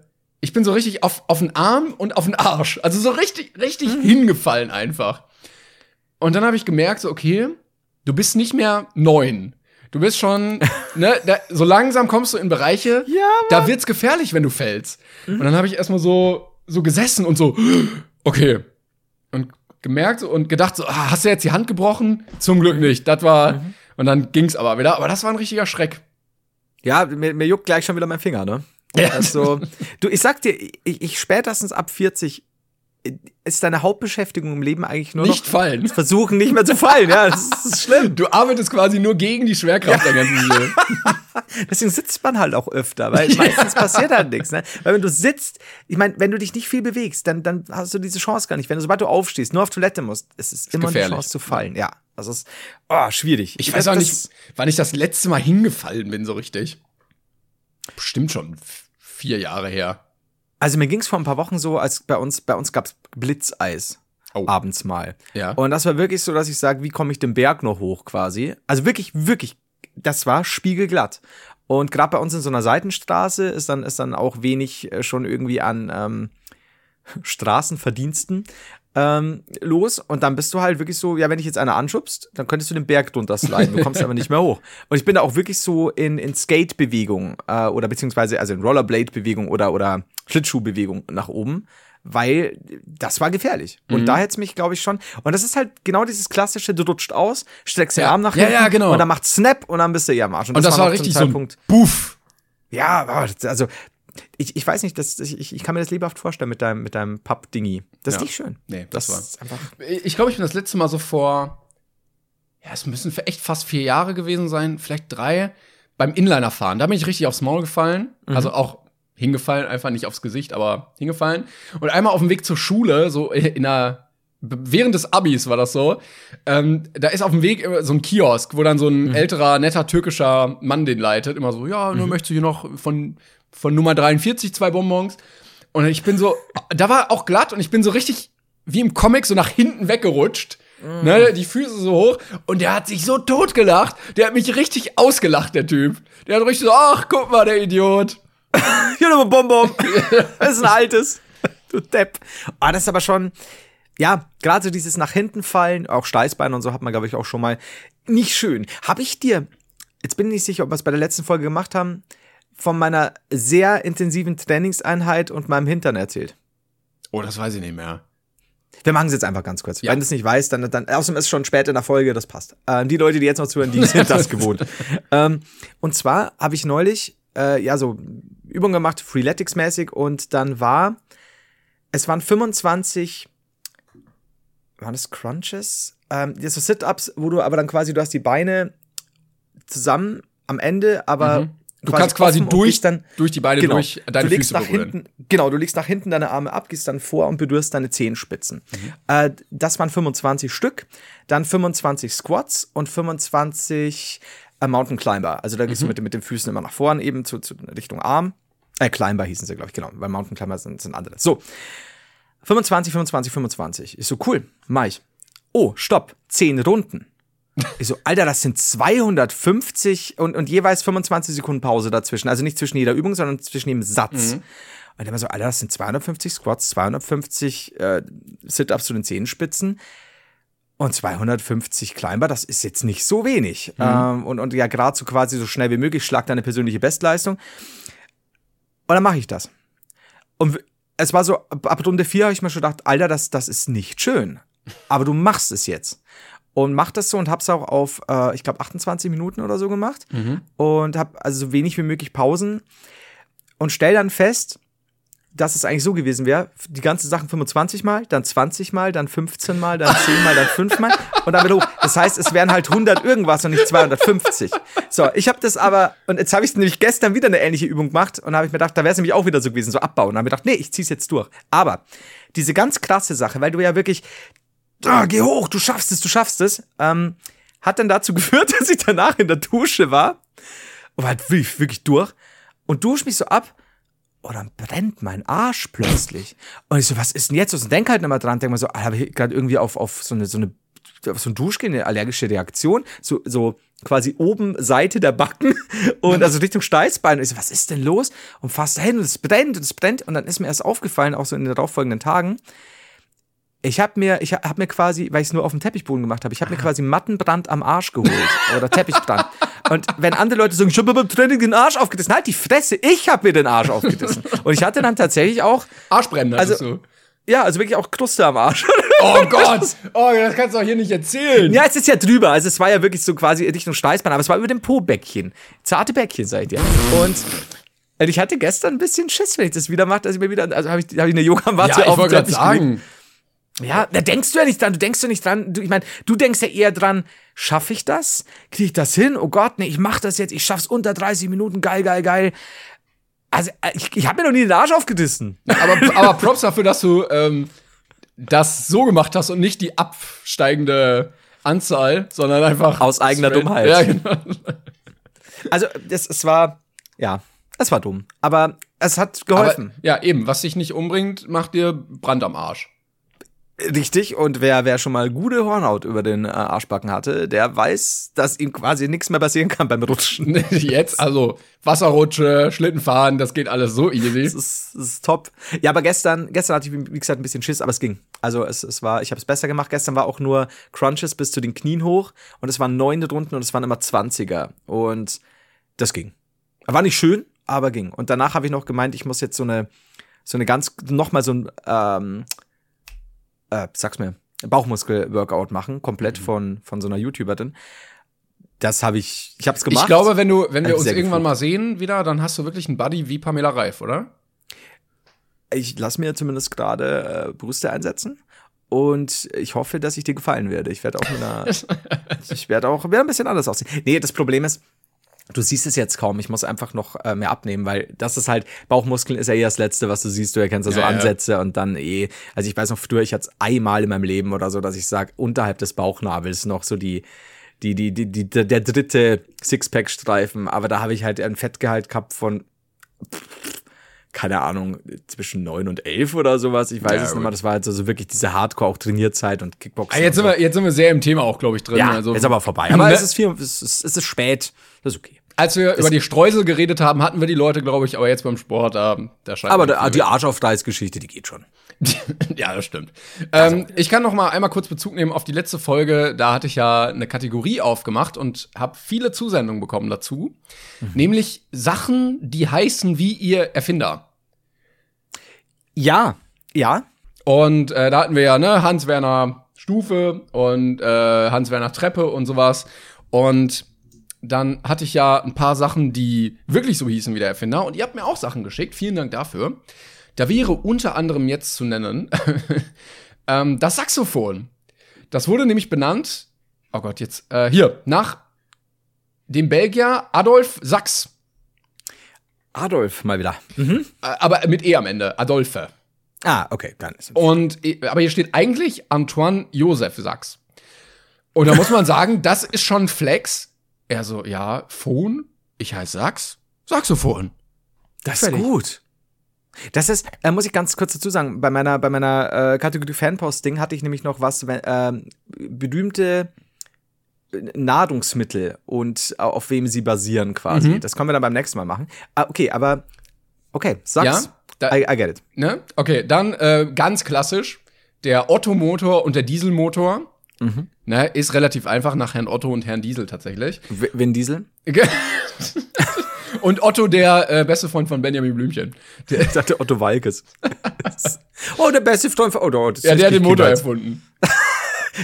ich bin so richtig auf, auf den Arm und auf den Arsch. Also so richtig, richtig Mhm. hingefallen einfach. Und dann habe ich gemerkt, so, okay, du bist nicht mehr neun. Du bist schon, ne, da, so langsam kommst du in Bereiche, Ja, da wird's gefährlich, wenn du fällst. Mhm. Und dann habe ich erstmal so, so gesessen und so, okay. Und gemerkt und gedacht, so, ah, hast du jetzt die Hand gebrochen? Zum Glück nicht. Das war, Mhm. und dann ging's aber wieder. Aber das war ein richtiger Schreck. Ja, mir, mir juckt gleich schon wieder mein Finger, ne? Ja. Also, du, ich sag dir, ich, ich spätestens ab 40 äh, ist deine Hauptbeschäftigung im Leben eigentlich nur Nicht noch fallen. versuchen, nicht mehr zu fallen. Ja, das ist schlimm. Du arbeitest quasi nur gegen die Schwerkraft dein ganzes Leben. Deswegen sitzt man halt auch öfter, weil meistens passiert halt nichts. Ne? Weil wenn du sitzt, ich meine, wenn du dich nicht viel bewegst, dann, dann hast du diese Chance gar nicht. Wenn du, sobald du aufstehst, nur auf Toilette musst, es ist immer gefährlich. eine Chance zu fallen. Ja, das ist oh, schwierig. Ich weiß Das- auch das- nicht, wann ich das letzte Mal hingefallen bin, so richtig. Bestimmt schon vier Jahre her. Also mir ging es vor ein paar Wochen so, als bei uns, bei uns gab's Blitzeis. Oh. Abends mal. Ja. Und das war wirklich so, dass ich sage, wie komme ich den Berg noch hoch quasi? Also wirklich, wirklich, das war spiegelglatt. Und gerade bei uns in so einer Seitenstraße ist dann, ist dann auch wenig äh, schon irgendwie an ähm, Straßenverdiensten ähm, los. Und dann bist du halt wirklich so, ja, wenn dich jetzt einer anschubst, dann könntest du den Berg drunter sliden. Du kommst aber nicht mehr hoch. Und ich bin da auch wirklich so in, in Skate-Bewegung äh, oder beziehungsweise also in Rollerblade-Bewegung oder, oder Schlittschuh-Bewegung nach oben. weil das war gefährlich. Und Mhm. da hätte es mich, glaube ich, schon. Und das ist halt genau dieses klassische, du rutscht aus, streckst den Ja. Arm nach Ja, hinten ja, genau. und dann macht Snap und dann bist du eher am Arsch. Und das, war noch richtig so ein. Buff. Ja, das- also ich, ich weiß nicht, das, ich, ich kann mir das lebhaft vorstellen mit deinem, mit deinem Papp-Dingi. Das ist Ja. nicht schön. Nee, das war- ist einfach. Ich glaube, ich bin das letzte Mal so vor, ja, es müssen für echt fast vier Jahre gewesen sein, vielleicht drei, beim Inliner-Fahren. Da bin ich richtig aufs Maul gefallen. Also auch hingefallen, einfach nicht aufs Gesicht, aber hingefallen. Und einmal auf dem Weg zur Schule, so in der, während des Abis war das so, ähm, da ist auf dem Weg so ein Kiosk, wo dann so ein älterer, netter türkischer Mann den leitet. Immer so, ja, nur möchtest du hier noch von, von Nummer 43 zwei Bonbons. Und ich bin so, da war auch glatt und ich bin so richtig wie im Comic so nach hinten weggerutscht. Ne, die Füße so hoch und der hat sich so totgelacht. Der hat mich richtig ausgelacht, der Typ. Der hat richtig so, ach, guck mal, der Idiot. Hier nochmal Bonbon. das ist ein altes. Du Depp. Ah, das ist aber schon, ja, gerade so dieses nach hinten fallen, auch Steißbein und so hat man, glaube ich, auch schon mal nicht schön. Habe ich dir, jetzt bin ich nicht sicher, ob wir es bei der letzten Folge gemacht haben, von meiner sehr intensiven Trainingseinheit und meinem Hintern erzählt. Oh, das weiß ich nicht mehr. Wir machen es jetzt einfach ganz kurz. Ja. Wenn du es nicht weißt, dann, dann außerdem ist es schon spät in der Folge, das passt. Ähm, die Leute, die jetzt noch zuhören, die sind das gewohnt. ähm, und zwar habe ich neulich äh, ja so Übungen gemacht, Freeletics-mäßig, und dann war, es waren 25, waren das Crunches? Ähm, das so Sit-Ups, wo du aber dann quasi, du hast die Beine zusammen am Ende, aber Mhm. Du kannst quasi offen und durch, dann durch die Beine Genau. durch deine du legst Füße nach berühren. hinten, genau, du legst nach hinten deine Arme ab, gehst dann vor und berührst deine Zehenspitzen. Mhm. Äh, das waren 25 Stück, dann 25 Squats und 25 äh, Mountain Climber. Also da gehst Mhm. du mit, mit den Füßen immer nach vorn, eben zu, zu Richtung Arm. Äh, Climber hießen sie, glaube ich, genau, weil Mountain Climber sind, sind andere. So. 25, 25, 25. Ich so, cool, mach ich. Oh, stopp, 10 Runden. Ich so, Alter, das sind 250 und, und jeweils 25 Sekunden Pause dazwischen. Also nicht zwischen jeder Übung, sondern zwischen jedem Satz. Und immer so, Alter, das sind 250 Squats, 250 äh, Sit-Ups zu den Zehenspitzen und 250 Climber. Das ist jetzt nicht so wenig. Ähm, und, und ja, gerade so quasi so schnell wie möglich, schlag deine persönliche Bestleistung. Und dann mache ich das. Und es war so, ab Runde 4 habe ich mir schon gedacht, Alter, das, das ist nicht schön. Aber du machst es jetzt. Und mach das so und hab's auch auf, äh, ich glaube, 28 Minuten oder so gemacht. Und hab also so wenig wie möglich Pausen. Und stell dann fest, dass es eigentlich so gewesen wäre, die ganzen Sachen 25 Mal, dann 20 Mal, dann 15 Mal, dann 10 Mal, dann 5 Mal und dann wieder hoch. Das heißt, es wären halt 100 irgendwas und nicht 250. So, ich habe das aber, und jetzt habe ich nämlich gestern wieder eine ähnliche Übung gemacht und habe ich mir gedacht, da wäre es nämlich auch wieder so gewesen, so abbauen. Und habe mir gedacht, nee, ich zieh's jetzt durch. Aber diese ganz krasse Sache, weil du ja wirklich, ah, geh hoch, du schaffst es, du schaffst es, ähm, hat dann dazu geführt, dass ich danach in der Dusche war und war halt wirklich, wirklich durch und dusche mich so ab und dann brennt mein Arsch plötzlich. Und ich so, was ist denn jetzt? Und denk halt immer dran, denk mal so, ah, habe ich gerade irgendwie auf, auf so eine, so eine, auf so ein Duschgel eine allergische Reaktion, so, so quasi oben Seite der Backen und also Richtung Steißbein. Und ich so, was ist denn los? Und fast dahin und es brennt und es brennt. Und dann ist mir erst aufgefallen, auch so in den darauffolgenden Tagen, ich habe mir, ich habe mir quasi, weil ich es nur auf dem Teppichboden gemacht habe, ich habe mir quasi Mattenbrand am Arsch geholt oder Teppichbrand. Und wenn andere Leute sagen, ich habe beim Training den Arsch aufgerissen, halt die Fresse, ich habe mir den Arsch aufgerissen. Und ich hatte dann tatsächlich auch, Arschbrennen, Also- du. ja, also wirklich auch Kruste am Arsch. Oh Gott! Oh, das kannst du doch hier nicht erzählen. ja, es ist ja drüber, also es war ja wirklich so quasi Richtung Steißbein, aber es war über dem Po-Bäckchen. Zarte Bäckchen, ich dir. Und ich hatte gestern ein bisschen Schiss, wenn ich das wieder mache, dass ich mir wieder, also habe ich, hab ich eine Yoga-Matte ja, ich auf wollte den gerade sagen. Ja, da denkst du ja nicht dran, du denkst ja nicht dran, du, ich meine, du denkst ja eher dran, schaffe ich das? Kriege ich das hin? Oh Gott, nee, ich mach das jetzt, ich schaff's unter 30 Minuten, geil, geil, geil. Also, äh, ich, ich habe mir noch nie den Arsch aufgedissen. Aber, aber Props dafür, dass du ähm, das so gemacht hast und nicht die absteigende Anzahl, sondern einfach Aus eigener straight- Dummheit. Ja, genau. Also, das, es war, ja, es war dumm. Aber es hat Aber, geholfen. ja, eben, was dich nicht umbringt, macht dir Brand am Arsch. Richtig, und wer, wer schon mal gute Hornhaut über den äh, Arschbacken hatte, der weiß, dass ihm quasi nichts mehr passieren kann beim Rutschen. Jetzt, also Wasserrutsche, Schlittenfahren, das geht alles so easy. Das ist, das ist top. Ja, aber gestern, gestern hatte ich, wie gesagt, ein bisschen Schiss, aber es ging. Also es, es war, ich habe es besser gemacht. Gestern war auch nur Crunches bis zu den Knien hoch und es waren neun Runden und es waren immer 20er. Und das ging. War nicht schön, aber ging. Und danach habe ich noch gemeint, ich muss jetzt so eine, so eine ganz, nochmal so ein, ähm, äh, sag's mir, Bauchmuskel-Workout machen, komplett von, von so einer YouTuberin. Das habe ich, ich habe es gemacht. Ich glaube, wenn du, wenn wir uns irgendwann gefühlt. mal sehen wieder, dann hast du wirklich einen Buddy wie Pamela Reif, oder? ich lasse mir zumindest gerade äh, Brüste einsetzen. Und ich hoffe, dass ich dir gefallen werde. Ich werde auch mit einer, ich werde auch werde ein bisschen anders aussehen. Nee, das Problem ist, du siehst es jetzt kaum. Ich muss einfach noch äh, mehr abnehmen, weil das ist halt, Bauchmuskeln ist ja eh das Letzte, was du siehst. Du erkennst da so Ja, ja. Ansätze und dann eh, also ich weiß noch früher, ich hatte es einmal in meinem Leben oder so, dass ich sage, unterhalb des Bauchnabels noch so die, die, die, die, die der dritte Sixpack-Streifen. Aber da habe ich halt einen Fettgehalt gehabt von keine Ahnung, zwischen neun und elf oder sowas. Ich weiß Ja, es nicht mehr. Das war halt so wirklich diese Hardcore, auch Trainierzeit und Kickboxen. Ah, jetzt, und sind so. wir, jetzt sind wir sehr im Thema auch, glaube ich, drin. ja, also, ist aber vorbei. Aber Ne? es ist viel, es ist, es ist spät. Das ist okay. Als wir über die Streusel geredet haben, hatten wir die Leute, glaube ich, aber jetzt beim Sport, da, da scheint Aber man da, die Arschaufreißgeschichte, die geht schon. ja, das stimmt. Ähm, ich kann noch mal einmal kurz Bezug nehmen auf die letzte Folge. Da hatte ich ja eine Kategorie aufgemacht und habe viele Zusendungen bekommen dazu. Nämlich Sachen, die heißen wie ihr Erfinder. Ja, ja. Und äh, da hatten wir ja ne Hans-Werner Stufe und äh, Hans-Werner Treppe und sowas. Und dann hatte ich ja ein paar Sachen, die wirklich so hießen wie der Erfinder. Und ihr habt mir auch Sachen geschickt. Vielen Dank dafür. Da wäre unter anderem jetzt zu nennen ähm, das Saxophon. Das wurde nämlich benannt, oh Gott, jetzt, äh, hier, nach dem Belgier Adolf Sachs. Adolf mal wieder. Äh, aber mit E am Ende, Adolphe. Ah, okay, dann ist Und, äh, aber hier steht eigentlich Antoine Joseph Sachs. Und da muss man sagen, das ist schon Flex. Er so, ja, Phon, ich heiße Sachs, Saxophon. Das ist Fertig. gut. Das ist, äh, muss ich ganz kurz dazu sagen, bei meiner, bei meiner äh, Kategorie Fanpost-Ding hatte ich nämlich noch was, wenn, ähm, berühmte Nahrungsmittel und auf wem sie basieren quasi. Mhm. Das können wir dann beim nächsten Mal machen. Ah, okay, aber okay, sag's. Ja, da- I, I get it. Ne? Okay, dann äh, ganz klassisch, der Otto-Motor und der Dieselmotor. Ne, ist relativ einfach nach Herrn Otto und Herrn Diesel tatsächlich. W Diesel? und Otto, der äh, beste Freund von Benjamin Blümchen. Der, Ich dachte Otto Walkes. oh, der beste Freund von Otto. Das ja, ist der hat den Motor Kindheit. erfunden.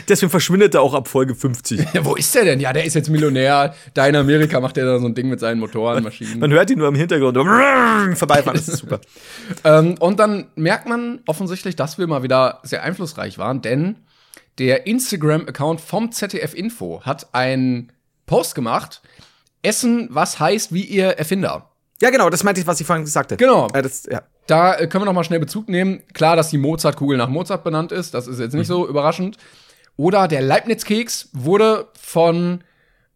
Deswegen verschwindet er auch ab Folge 50. Ja, wo ist der denn? Ja, der ist jetzt Millionär. Da in Amerika macht er da so ein Ding mit seinen Motoren, Maschinen. Man hört ihn nur im Hintergrund vorbeifahren. Das ist super. Ähm, und dann merkt man offensichtlich, dass wir mal wieder sehr einflussreich waren, denn der Instagram-Account vom ZDF Info hat einen Post gemacht. Essen, was heißt wie ihr Erfinder. Ja, genau, das meinte ich, was ich vorhin gesagt habe. Genau. Äh, das, ja. Da äh, können wir noch mal schnell Bezug nehmen. Klar, dass die Mozartkugel nach Mozart benannt ist, das ist jetzt nicht so überraschend. Oder der Leibniz-Keks wurde von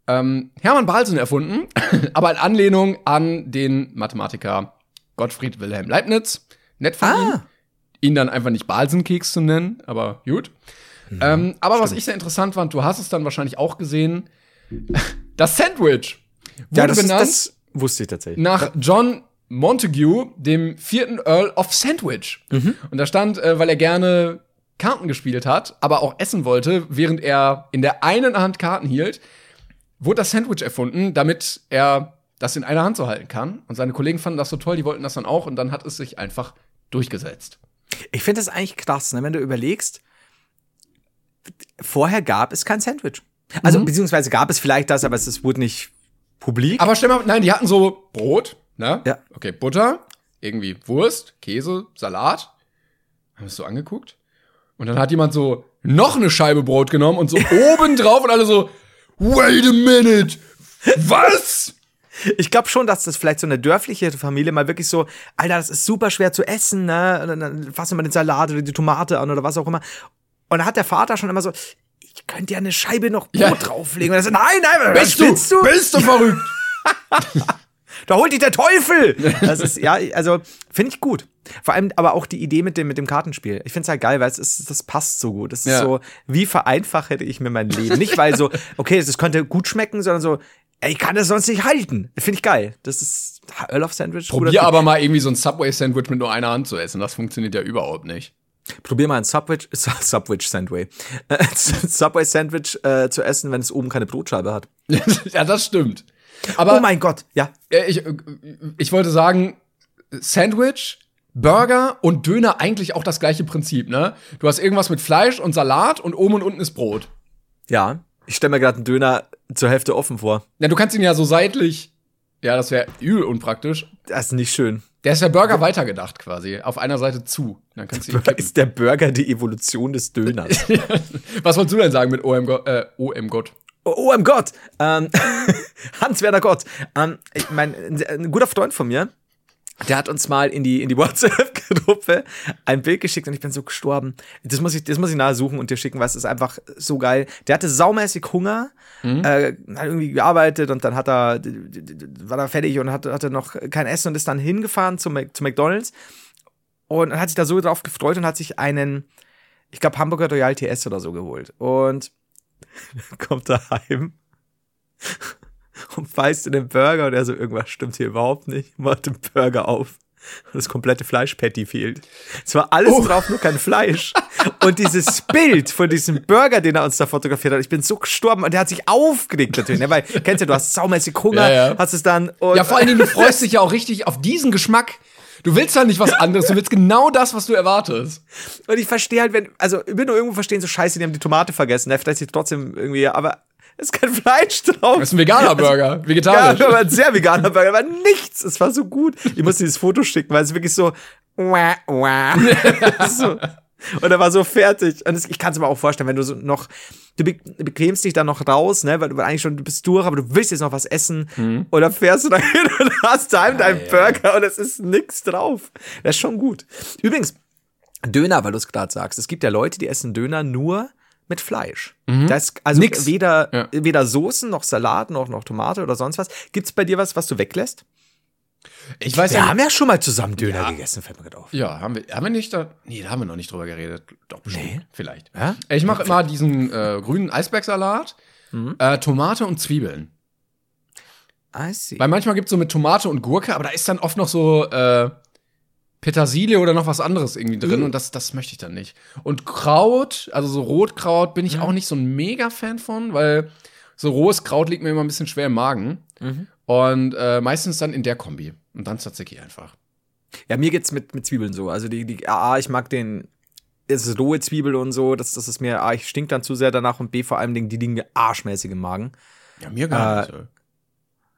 ähm, Hermann Balsen erfunden, aber in Anlehnung an den Mathematiker Gottfried Wilhelm Leibniz. Nett von ihm. Ihn dann einfach nicht Balsenkeks zu nennen, aber gut. Ähm, aber was ich sehr interessant fand, du hast es dann wahrscheinlich auch gesehen, das Sandwich wurde Ja, das, ist, benannt das wusste ich tatsächlich. nach John Montague, dem vierten Earl of Sandwich. Und da stand, äh, weil er gerne Karten gespielt hat, aber auch essen wollte, während er in der einen Hand Karten hielt, wurde das Sandwich erfunden, damit er das in einer Hand so halten kann. Und seine Kollegen fanden das so toll, die wollten das dann auch und dann hat es sich einfach durchgesetzt. Ich finde das eigentlich krass, ne, wenn du überlegst, vorher gab es kein Sandwich. Also, beziehungsweise gab es vielleicht das, aber es, wurde nicht publik. Aber stell mal, nein, die hatten so Brot, ne? Ja. Okay, Butter, irgendwie Wurst, Käse, Salat. Haben wir es so angeguckt. Und dann hat jemand so noch eine Scheibe Brot genommen und so oben drauf und alle so, wait a minute, was? Ich glaube schon, dass das vielleicht so eine dörfliche Familie mal wirklich so, Alter, das ist super schwer zu essen, ne? Und dann fassen wir den Salat oder die Tomate an oder was auch immer. Und dann hat der Vater schon immer so, ich könnte ja eine Scheibe noch Brot Ja. drauflegen. Und er so, nein, nein, was Bist du, willst du? bist du verrückt? Da holt dich der Teufel! Das ist, ja, also, finde ich gut. Vor allem aber auch die Idee mit dem, mit dem Kartenspiel. Ich finde es halt geil, weil es ist, das passt so gut. Es ist Ja. so, wie vereinfache ich mir mein Leben? Nicht, weil so, okay, das könnte gut schmecken, sondern so, ey, ich kann das sonst nicht halten. Finde ich geil. Das ist Earl of Sandwich. Probier aber mal irgendwie so ein Subway-Sandwich mit nur einer Hand zu essen. Das funktioniert ja überhaupt nicht. Probier mal ein Subway Sandwich, äh, Subway Sandwich äh, zu essen, wenn es oben keine Brotscheibe hat. ja, das stimmt. Aber oh mein Gott, ja. ich, ich wollte sagen, Sandwich Burger und Döner eigentlich auch das gleiche Prinzip, ne? Du hast irgendwas mit Fleisch und Salat und oben und unten ist Brot. Ja. Ich stelle mir gerade einen Döner zur Hälfte offen vor. Ja, du kannst ihn ja so seitlich. Ja, das wäre übel unpraktisch. Das ist nicht schön. Der ist der Burger weitergedacht quasi. Auf einer Seite zu. Dann kannst du. Ist der Burger die Evolution des Döners? Was wolltest du denn sagen mit OM, Go äh, OM Gott? Oh, mein Gott! Ähm, Hans-Werner Gott. Ähm, ich mein, ein, ein guter Freund von mir, der hat uns mal in die, in die WhatsApp-Gruppe ein Bild geschickt und ich bin so gestorben. Das muss ich, das muss ich nahe suchen und dir schicken, weil es ist einfach so geil. Der hatte saumäßig Hunger, äh, hat irgendwie gearbeitet und dann hat er, war er fertig und hatte, hatte noch kein Essen und ist dann hingefahren Mac- zu McDonalds und hat sich da so drauf gefreut und hat sich einen, ich glaube, Hamburger Royal TS oder so geholt. Und kommt er heim und beißt in den Burger und er so, irgendwas stimmt hier überhaupt nicht, macht den Burger auf. Und das komplette Fleischpatty fehlt. Es war alles drauf, nur kein Fleisch. Und dieses Bild von diesem Burger, den er uns da fotografiert hat, ich bin so gestorben und der hat sich aufgeregt natürlich, ne? weil, kennst du, du hast saumäßig Hunger, Ja, ja. hast es dann und Ja, vor allen Dingen, du freust dich ja auch richtig auf diesen Geschmack. Du willst halt nicht was anderes, du willst genau das, was du erwartest. Und ich verstehe halt, wenn, also ich will nur irgendwo verstehen, so scheiße, die haben die Tomate vergessen, ne? vielleicht ist trotzdem irgendwie, aber ist kein Fleisch drauf. Das ist ein veganer Burger, Ja, vegetarisch. aber ein sehr veganer Burger, aber nichts. Es war so gut. Ich musste dieses Foto schicken, weil es wirklich so, wah, wah. so. Und er war so fertig. Und ich kann es mir auch vorstellen, wenn du so noch, du be bequemst dich dann noch raus, ne, weil du eigentlich schon, du bist durch, aber du willst jetzt noch was essen. Mhm. Und dann fährst du da hin und hast daheim deinen Burger und es ist nix drauf. Das ist schon gut. Übrigens, Döner, weil du es gerade sagst. Es gibt ja Leute, die essen Döner nur mit Fleisch. Da ist also Mhm. Nix. weder, Ja. weder Soßen noch Salat noch, noch Tomate oder sonst was. Gibt's bei dir was, was du weglässt? Ich weiß Wir ja haben ja schon mal zusammen Döner gegessen, fällt mir gerade auf. Ja, haben wir, haben wir nicht da. Nee, da haben wir noch nicht drüber geredet. Doch, bestimmt. Nee. Vielleicht. Ja? Ich mache immer diesen äh, grünen Eisbergsalat, Mhm. äh, Tomate und Zwiebeln. I see. Weil manchmal gibt's so mit Tomate und Gurke, aber da ist dann oft noch so äh, Petersilie oder noch was anderes irgendwie drin Mhm. und das, das möchte ich dann nicht. Und Kraut, also so Rotkraut, bin Mhm. ich auch nicht so ein Mega-Fan von, weil so rohes Kraut liegt mir immer ein bisschen schwer im Magen. Mhm. Und äh, meistens dann in der Kombi. Und dann Tzatziki einfach. Ja, mir geht's mit, mit Zwiebeln so. Also die, die A, ich mag den, es ist rohe Zwiebel und so, das, das ist mir, A, ich stink dann zu sehr danach und B, vor allem Dingen, die liegen mir arschmäßig im Magen. Ja, mir gar Äh, nicht. so.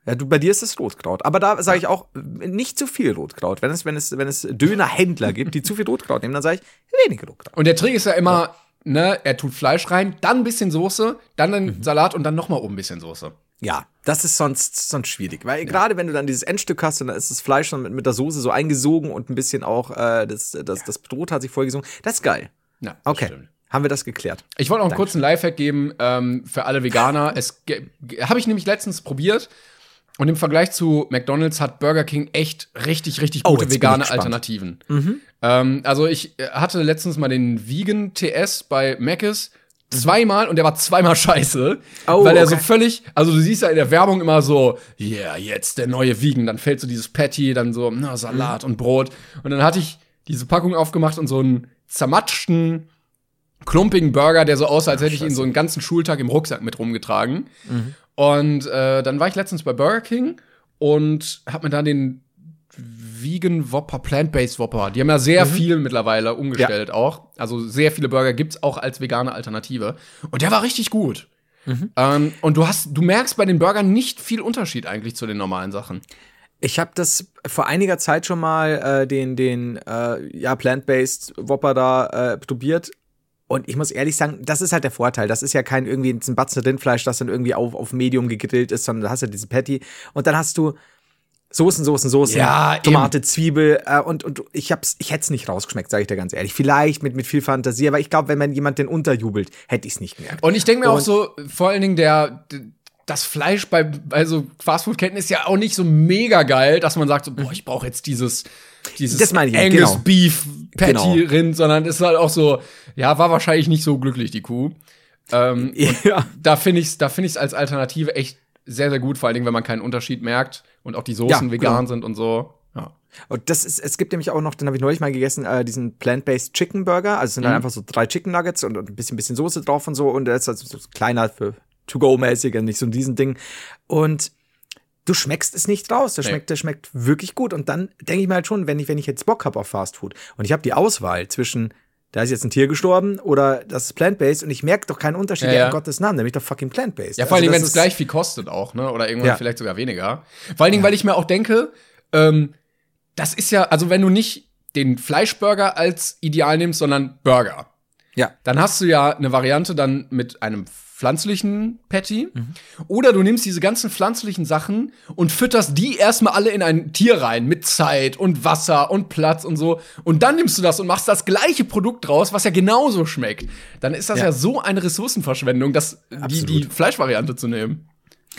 Ja, du, bei dir ist es Rotkraut. Aber da sage ich auch, nicht zu viel Rotkraut. Wenn es, wenn es, wenn es Dönerhändler gibt, die zu viel Rotkraut nehmen, dann sage ich, wenig Rotkraut. Und der Trick ist ja immer, ne, er tut Fleisch rein, dann ein bisschen Soße, dann den Mhm. Salat und dann noch mal oben ein bisschen Soße. Ja, das ist sonst, sonst schwierig. Weil gerade wenn du dann dieses Endstück hast und dann ist das Fleisch schon mit, mit der Soße so eingesogen und ein bisschen auch äh, das, das, das Brot hat sich vollgesogen. Das ist geil. Ja, Okay. stimmt. Haben wir das geklärt? Ich wollte noch einen kurzen Lifehack geben ähm, für alle Veganer. es habe ich nämlich letztens probiert. Und im Vergleich zu McDonald's hat Burger King echt richtig, richtig Oh, gute ich vegane. Alternativen. Ähm, also ich äh, hatte letztens mal den Vegan TS bei Mc's zweimal und der war zweimal scheiße, Oh, weil er so okay. völlig, also du siehst ja in der Werbung immer so, yeah, jetzt der neue Vegan, dann fällt so dieses Patty, dann so na, Salat und Brot und dann hatte ich diese Packung aufgemacht und so einen zermatschten klumpigen Burger, der so aussah, als hätte ich ihn so einen ganzen Schultag im Rucksack mit rumgetragen. Und äh, dann war ich letztens bei Burger King und hab mir dann den Vegan Whopper, Plant-Based Whopper. Die haben ja sehr viel mittlerweile umgestellt auch. Also sehr viele Burger gibt's auch als vegane Alternative. Und der war richtig gut. Ähm, und du hast, du merkst bei den Burgern nicht viel Unterschied eigentlich zu den normalen Sachen. Ich habe das vor einiger Zeit schon mal äh, den den äh, ja plant-based Whopper da äh, probiert und ich muss ehrlich sagen, das ist halt der Vorteil. Das ist ja kein irgendwie ein Batzen Rindfleisch, das dann irgendwie auf auf Medium gegrillt ist, sondern da hast du diese Patty und dann hast du Soßen, Soßen, Soßen, Ja, Tomate, Zwiebel äh, und und ich hab's ich hätte es nicht rausgeschmeckt, sage ich dir ganz ehrlich. Vielleicht mit mit viel Fantasie, aber ich glaube, wenn man jemand den unterjubelt, hätte ich es nicht gemerkt. Und ich denke mir auch Und- so, vor allen Dingen der, das Fleisch bei, bei so Fastfood-Ketten ist ja auch nicht so mega geil, dass man sagt so, boah, ich brauche jetzt dieses, dieses Das meine ich, Angus genau. Beef Patty Genau. Rind, sondern es ist halt auch so, ja, war wahrscheinlich nicht so glücklich, die Kuh. Ähm, ja. da finde ich's, da finde ich's als Alternative echt sehr, sehr gut, vor allen Dingen, wenn man keinen Unterschied merkt und auch die Soßen Ja, vegan genau. sind und so. Ja. Und das ist, es gibt nämlich auch noch, den habe ich neulich mal gegessen, äh, diesen Plant-Based Chicken Burger. Also es sind dann einfach so drei Chicken Nuggets und, und ein bisschen, bisschen Soße drauf und so. Und der ist also so kleiner für To-Go-mäßig und nicht so ein diesen Ding. Und du schmeckst es nicht raus. Der Nee. schmeckt, der schmeckt wirklich gut. Und dann denke ich mir halt schon, wenn ich, wenn ich jetzt Bock habe auf Fast Food und ich habe die Auswahl zwischen, da ist jetzt ein Tier gestorben oder das ist plant-based und ich merke doch keinen Unterschied, Ja, ja, in Gottes Namen, nämlich doch fucking plant-based. Ja, vor allen Also Dingen, wenn das es gleich viel kostet auch, ne? Oder irgendwann Ja. vielleicht sogar weniger. Vor allen Dingen, weil ich mir auch denke, ähm, das ist ja, also wenn du nicht den Fleischburger als Ideal nimmst, sondern Burger, Ja. dann hast du ja eine Variante dann mit einem pflanzlichen Patty. Mhm. Oder du nimmst diese ganzen pflanzlichen Sachen und fütterst die erstmal alle in ein Tier rein mit Zeit und Wasser und Platz und so. Und dann nimmst du das und machst das gleiche Produkt draus, was ja genauso schmeckt. Dann ist das ja, Ja. so eine Ressourcenverschwendung, das, die, die Fleischvariante zu nehmen.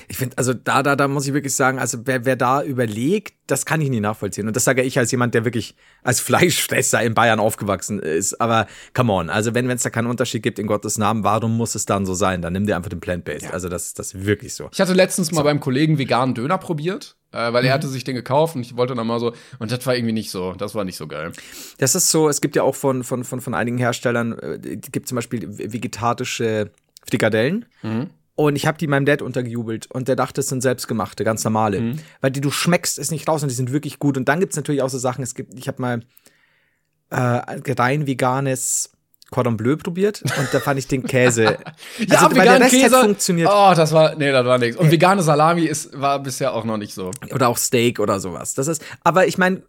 Ich finde, also da, da, da muss ich wirklich sagen, also wer, wer da überlegt, das kann ich nie nachvollziehen. Und das sage ich als jemand, der wirklich als Fleischfresser in Bayern aufgewachsen ist. Aber come on, also wenn es da keinen Unterschied gibt in Gottes Namen, warum muss es dann so sein? Dann nimm dir einfach den Plant-Based. Also das, das ist wirklich so. Ich hatte letztens mal beim Kollegen veganen Döner probiert, äh, weil er Mhm. hatte sich den gekauft und ich wollte dann mal so, und das war irgendwie nicht so, das war nicht so geil. Das ist so, es gibt ja auch von, von, von, von einigen Herstellern, äh, gibt zum Beispiel vegetarische Frikadellen. Und ich habe die meinem Dad untergejubelt und der dachte, es sind selbstgemachte, ganz normale. Weil die du schmeckst es nicht raus und die sind wirklich gut. Und dann gibt's natürlich auch so Sachen, es gibt, ich habe mal äh, ein rein veganes Cordon Bleu probiert und da fand ich den Käse. Ja, also, weil der Rest hat funktioniert. Oh, das war, nee, das war nichts. Und vegane Salami ist, war bisher auch noch nicht so. Oder auch Steak oder sowas. Das ist, aber ich meine,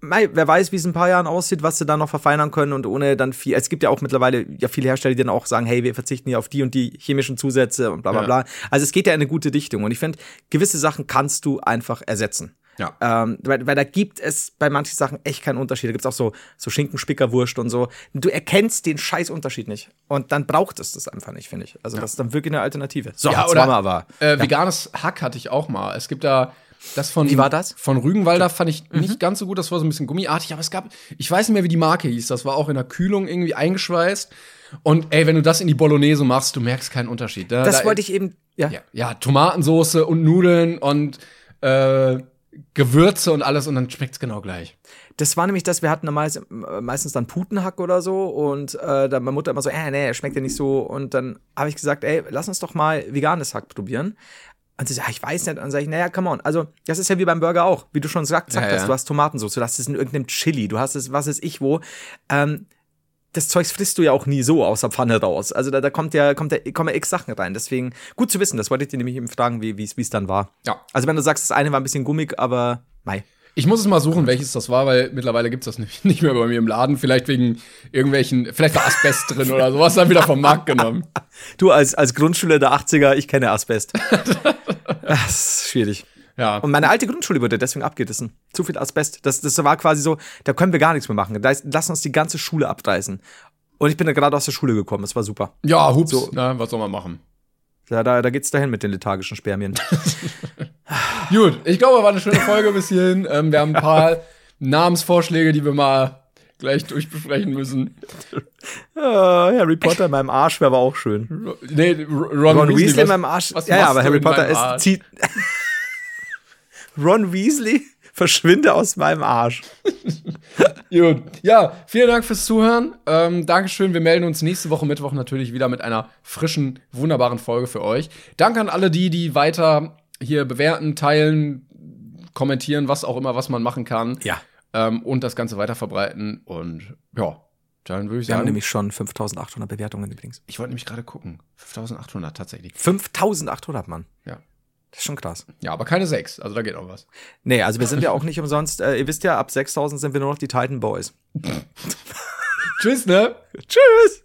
wer weiß, wie es in ein paar Jahren aussieht, was sie da noch verfeinern können und ohne dann viel. Es gibt ja auch mittlerweile ja viele Hersteller, die dann auch sagen, hey, wir verzichten hier auf die und die chemischen Zusätze und bla bla Ja. bla. Also es geht ja in eine gute Dichtung und ich finde, gewisse Sachen kannst du einfach ersetzen. Ja. Ähm, weil, weil da gibt es bei manchen Sachen echt keinen Unterschied. Da gibt es auch so, so Schinkenspickerwurst und so. Du erkennst den scheiß Unterschied nicht. Und dann braucht es das einfach nicht, finde ich. Also das ist dann wirklich eine Alternative. So, Ja, oder aber. äh, veganes Hack hatte ich auch mal. Es gibt da das von Wie war das? Von Rügenwalder fand ich nicht ganz so gut, das war so ein bisschen gummiartig, aber es gab ich weiß nicht mehr, wie die Marke hieß, das war auch in der Kühlung irgendwie eingeschweißt. Und ey, wenn du das in die Bolognese machst, du merkst keinen Unterschied. Da, Das da- wollte ich eben. Ja. ja, ja, Tomatensoße und Nudeln und äh, Gewürze und alles und dann schmeckt's genau gleich. Das war nämlich das, wir hatten meist, meistens dann Putenhack oder so und äh, dann meine Mutter immer so, äh, nee, schmeckt ja nicht so. Und dann habe ich gesagt, ey, lass uns doch mal veganes Hack probieren. Und sie sagt, ja, ich weiß nicht. Und dann sage ich, naja, come on. Also, das ist ja wie beim Burger auch. Wie du schon gesagt, gesagt Ja, hast, ja. du hast Tomatensauce, du hast es in irgendeinem Chili, du hast es, was ist ich wo. Ähm, das Zeugs frisst du ja auch nie so aus der Pfanne raus. Also da, da kommt ja, kommt ja, kommen ja x Sachen rein. Deswegen gut zu wissen, das wollte ich dir nämlich eben fragen, wie es wie es dann war. Ja. Also wenn du sagst, das eine war ein bisschen gummig, aber mei. Ich muss es mal suchen, welches das war, weil mittlerweile gibt's das nicht, nicht mehr bei mir im Laden. Vielleicht wegen irgendwelchen, vielleicht war Asbest drin oder sowas, dann wieder vom Markt genommen. Du als, als Grundschüler der 80er, ich kenne Asbest. das ist schwierig. Ja. Und meine alte Grundschule wurde deswegen abgerissen. Zu viel Asbest. Das, das war quasi so, da können wir gar nichts mehr machen. Da ist, lass uns die ganze Schule abreißen. Und ich bin da gerade aus der Schule gekommen. Das war super. Ja, hups, So. na, was soll man machen? Da, da, da geht's dahin mit den lethargischen Spermien. Gut, ich glaube, war eine schöne Folge bis hierhin. Ähm, wir haben ein paar Namensvorschläge, die wir mal gleich durchbesprechen müssen. Ah, Harry Potter in meinem Arsch wäre aber auch schön. Ro- Nee, Ron, Ron Weasley, was- in meinem Arsch. was Ja, ja, aber Harry Potter ist. Zieht Ron Weasley, verschwinde aus meinem Arsch. Gut. Ja, vielen Dank fürs Zuhören. Ähm, Dankeschön. Wir melden uns nächste Woche Mittwoch natürlich wieder mit einer frischen, wunderbaren Folge für euch. Danke an alle die, die weiter hier bewerten, teilen, kommentieren, was auch immer, was man machen kann. Ja. Ähm, und das Ganze weiter verbreiten. Und ja, dann würde ich Wir haben sagen, nämlich schon 5800 Bewertungen übrigens. ich wollte nämlich gerade gucken. 5800 tatsächlich. 5800, Mann. Ja. Das ist schon krass. Ja, aber keine sechs. Also da geht auch was. Nee, also wir sind ja auch nicht umsonst. Äh, ihr wisst ja, ab 6000 sind wir nur noch die Titan Boys. Tschüss, ne? Tschüss!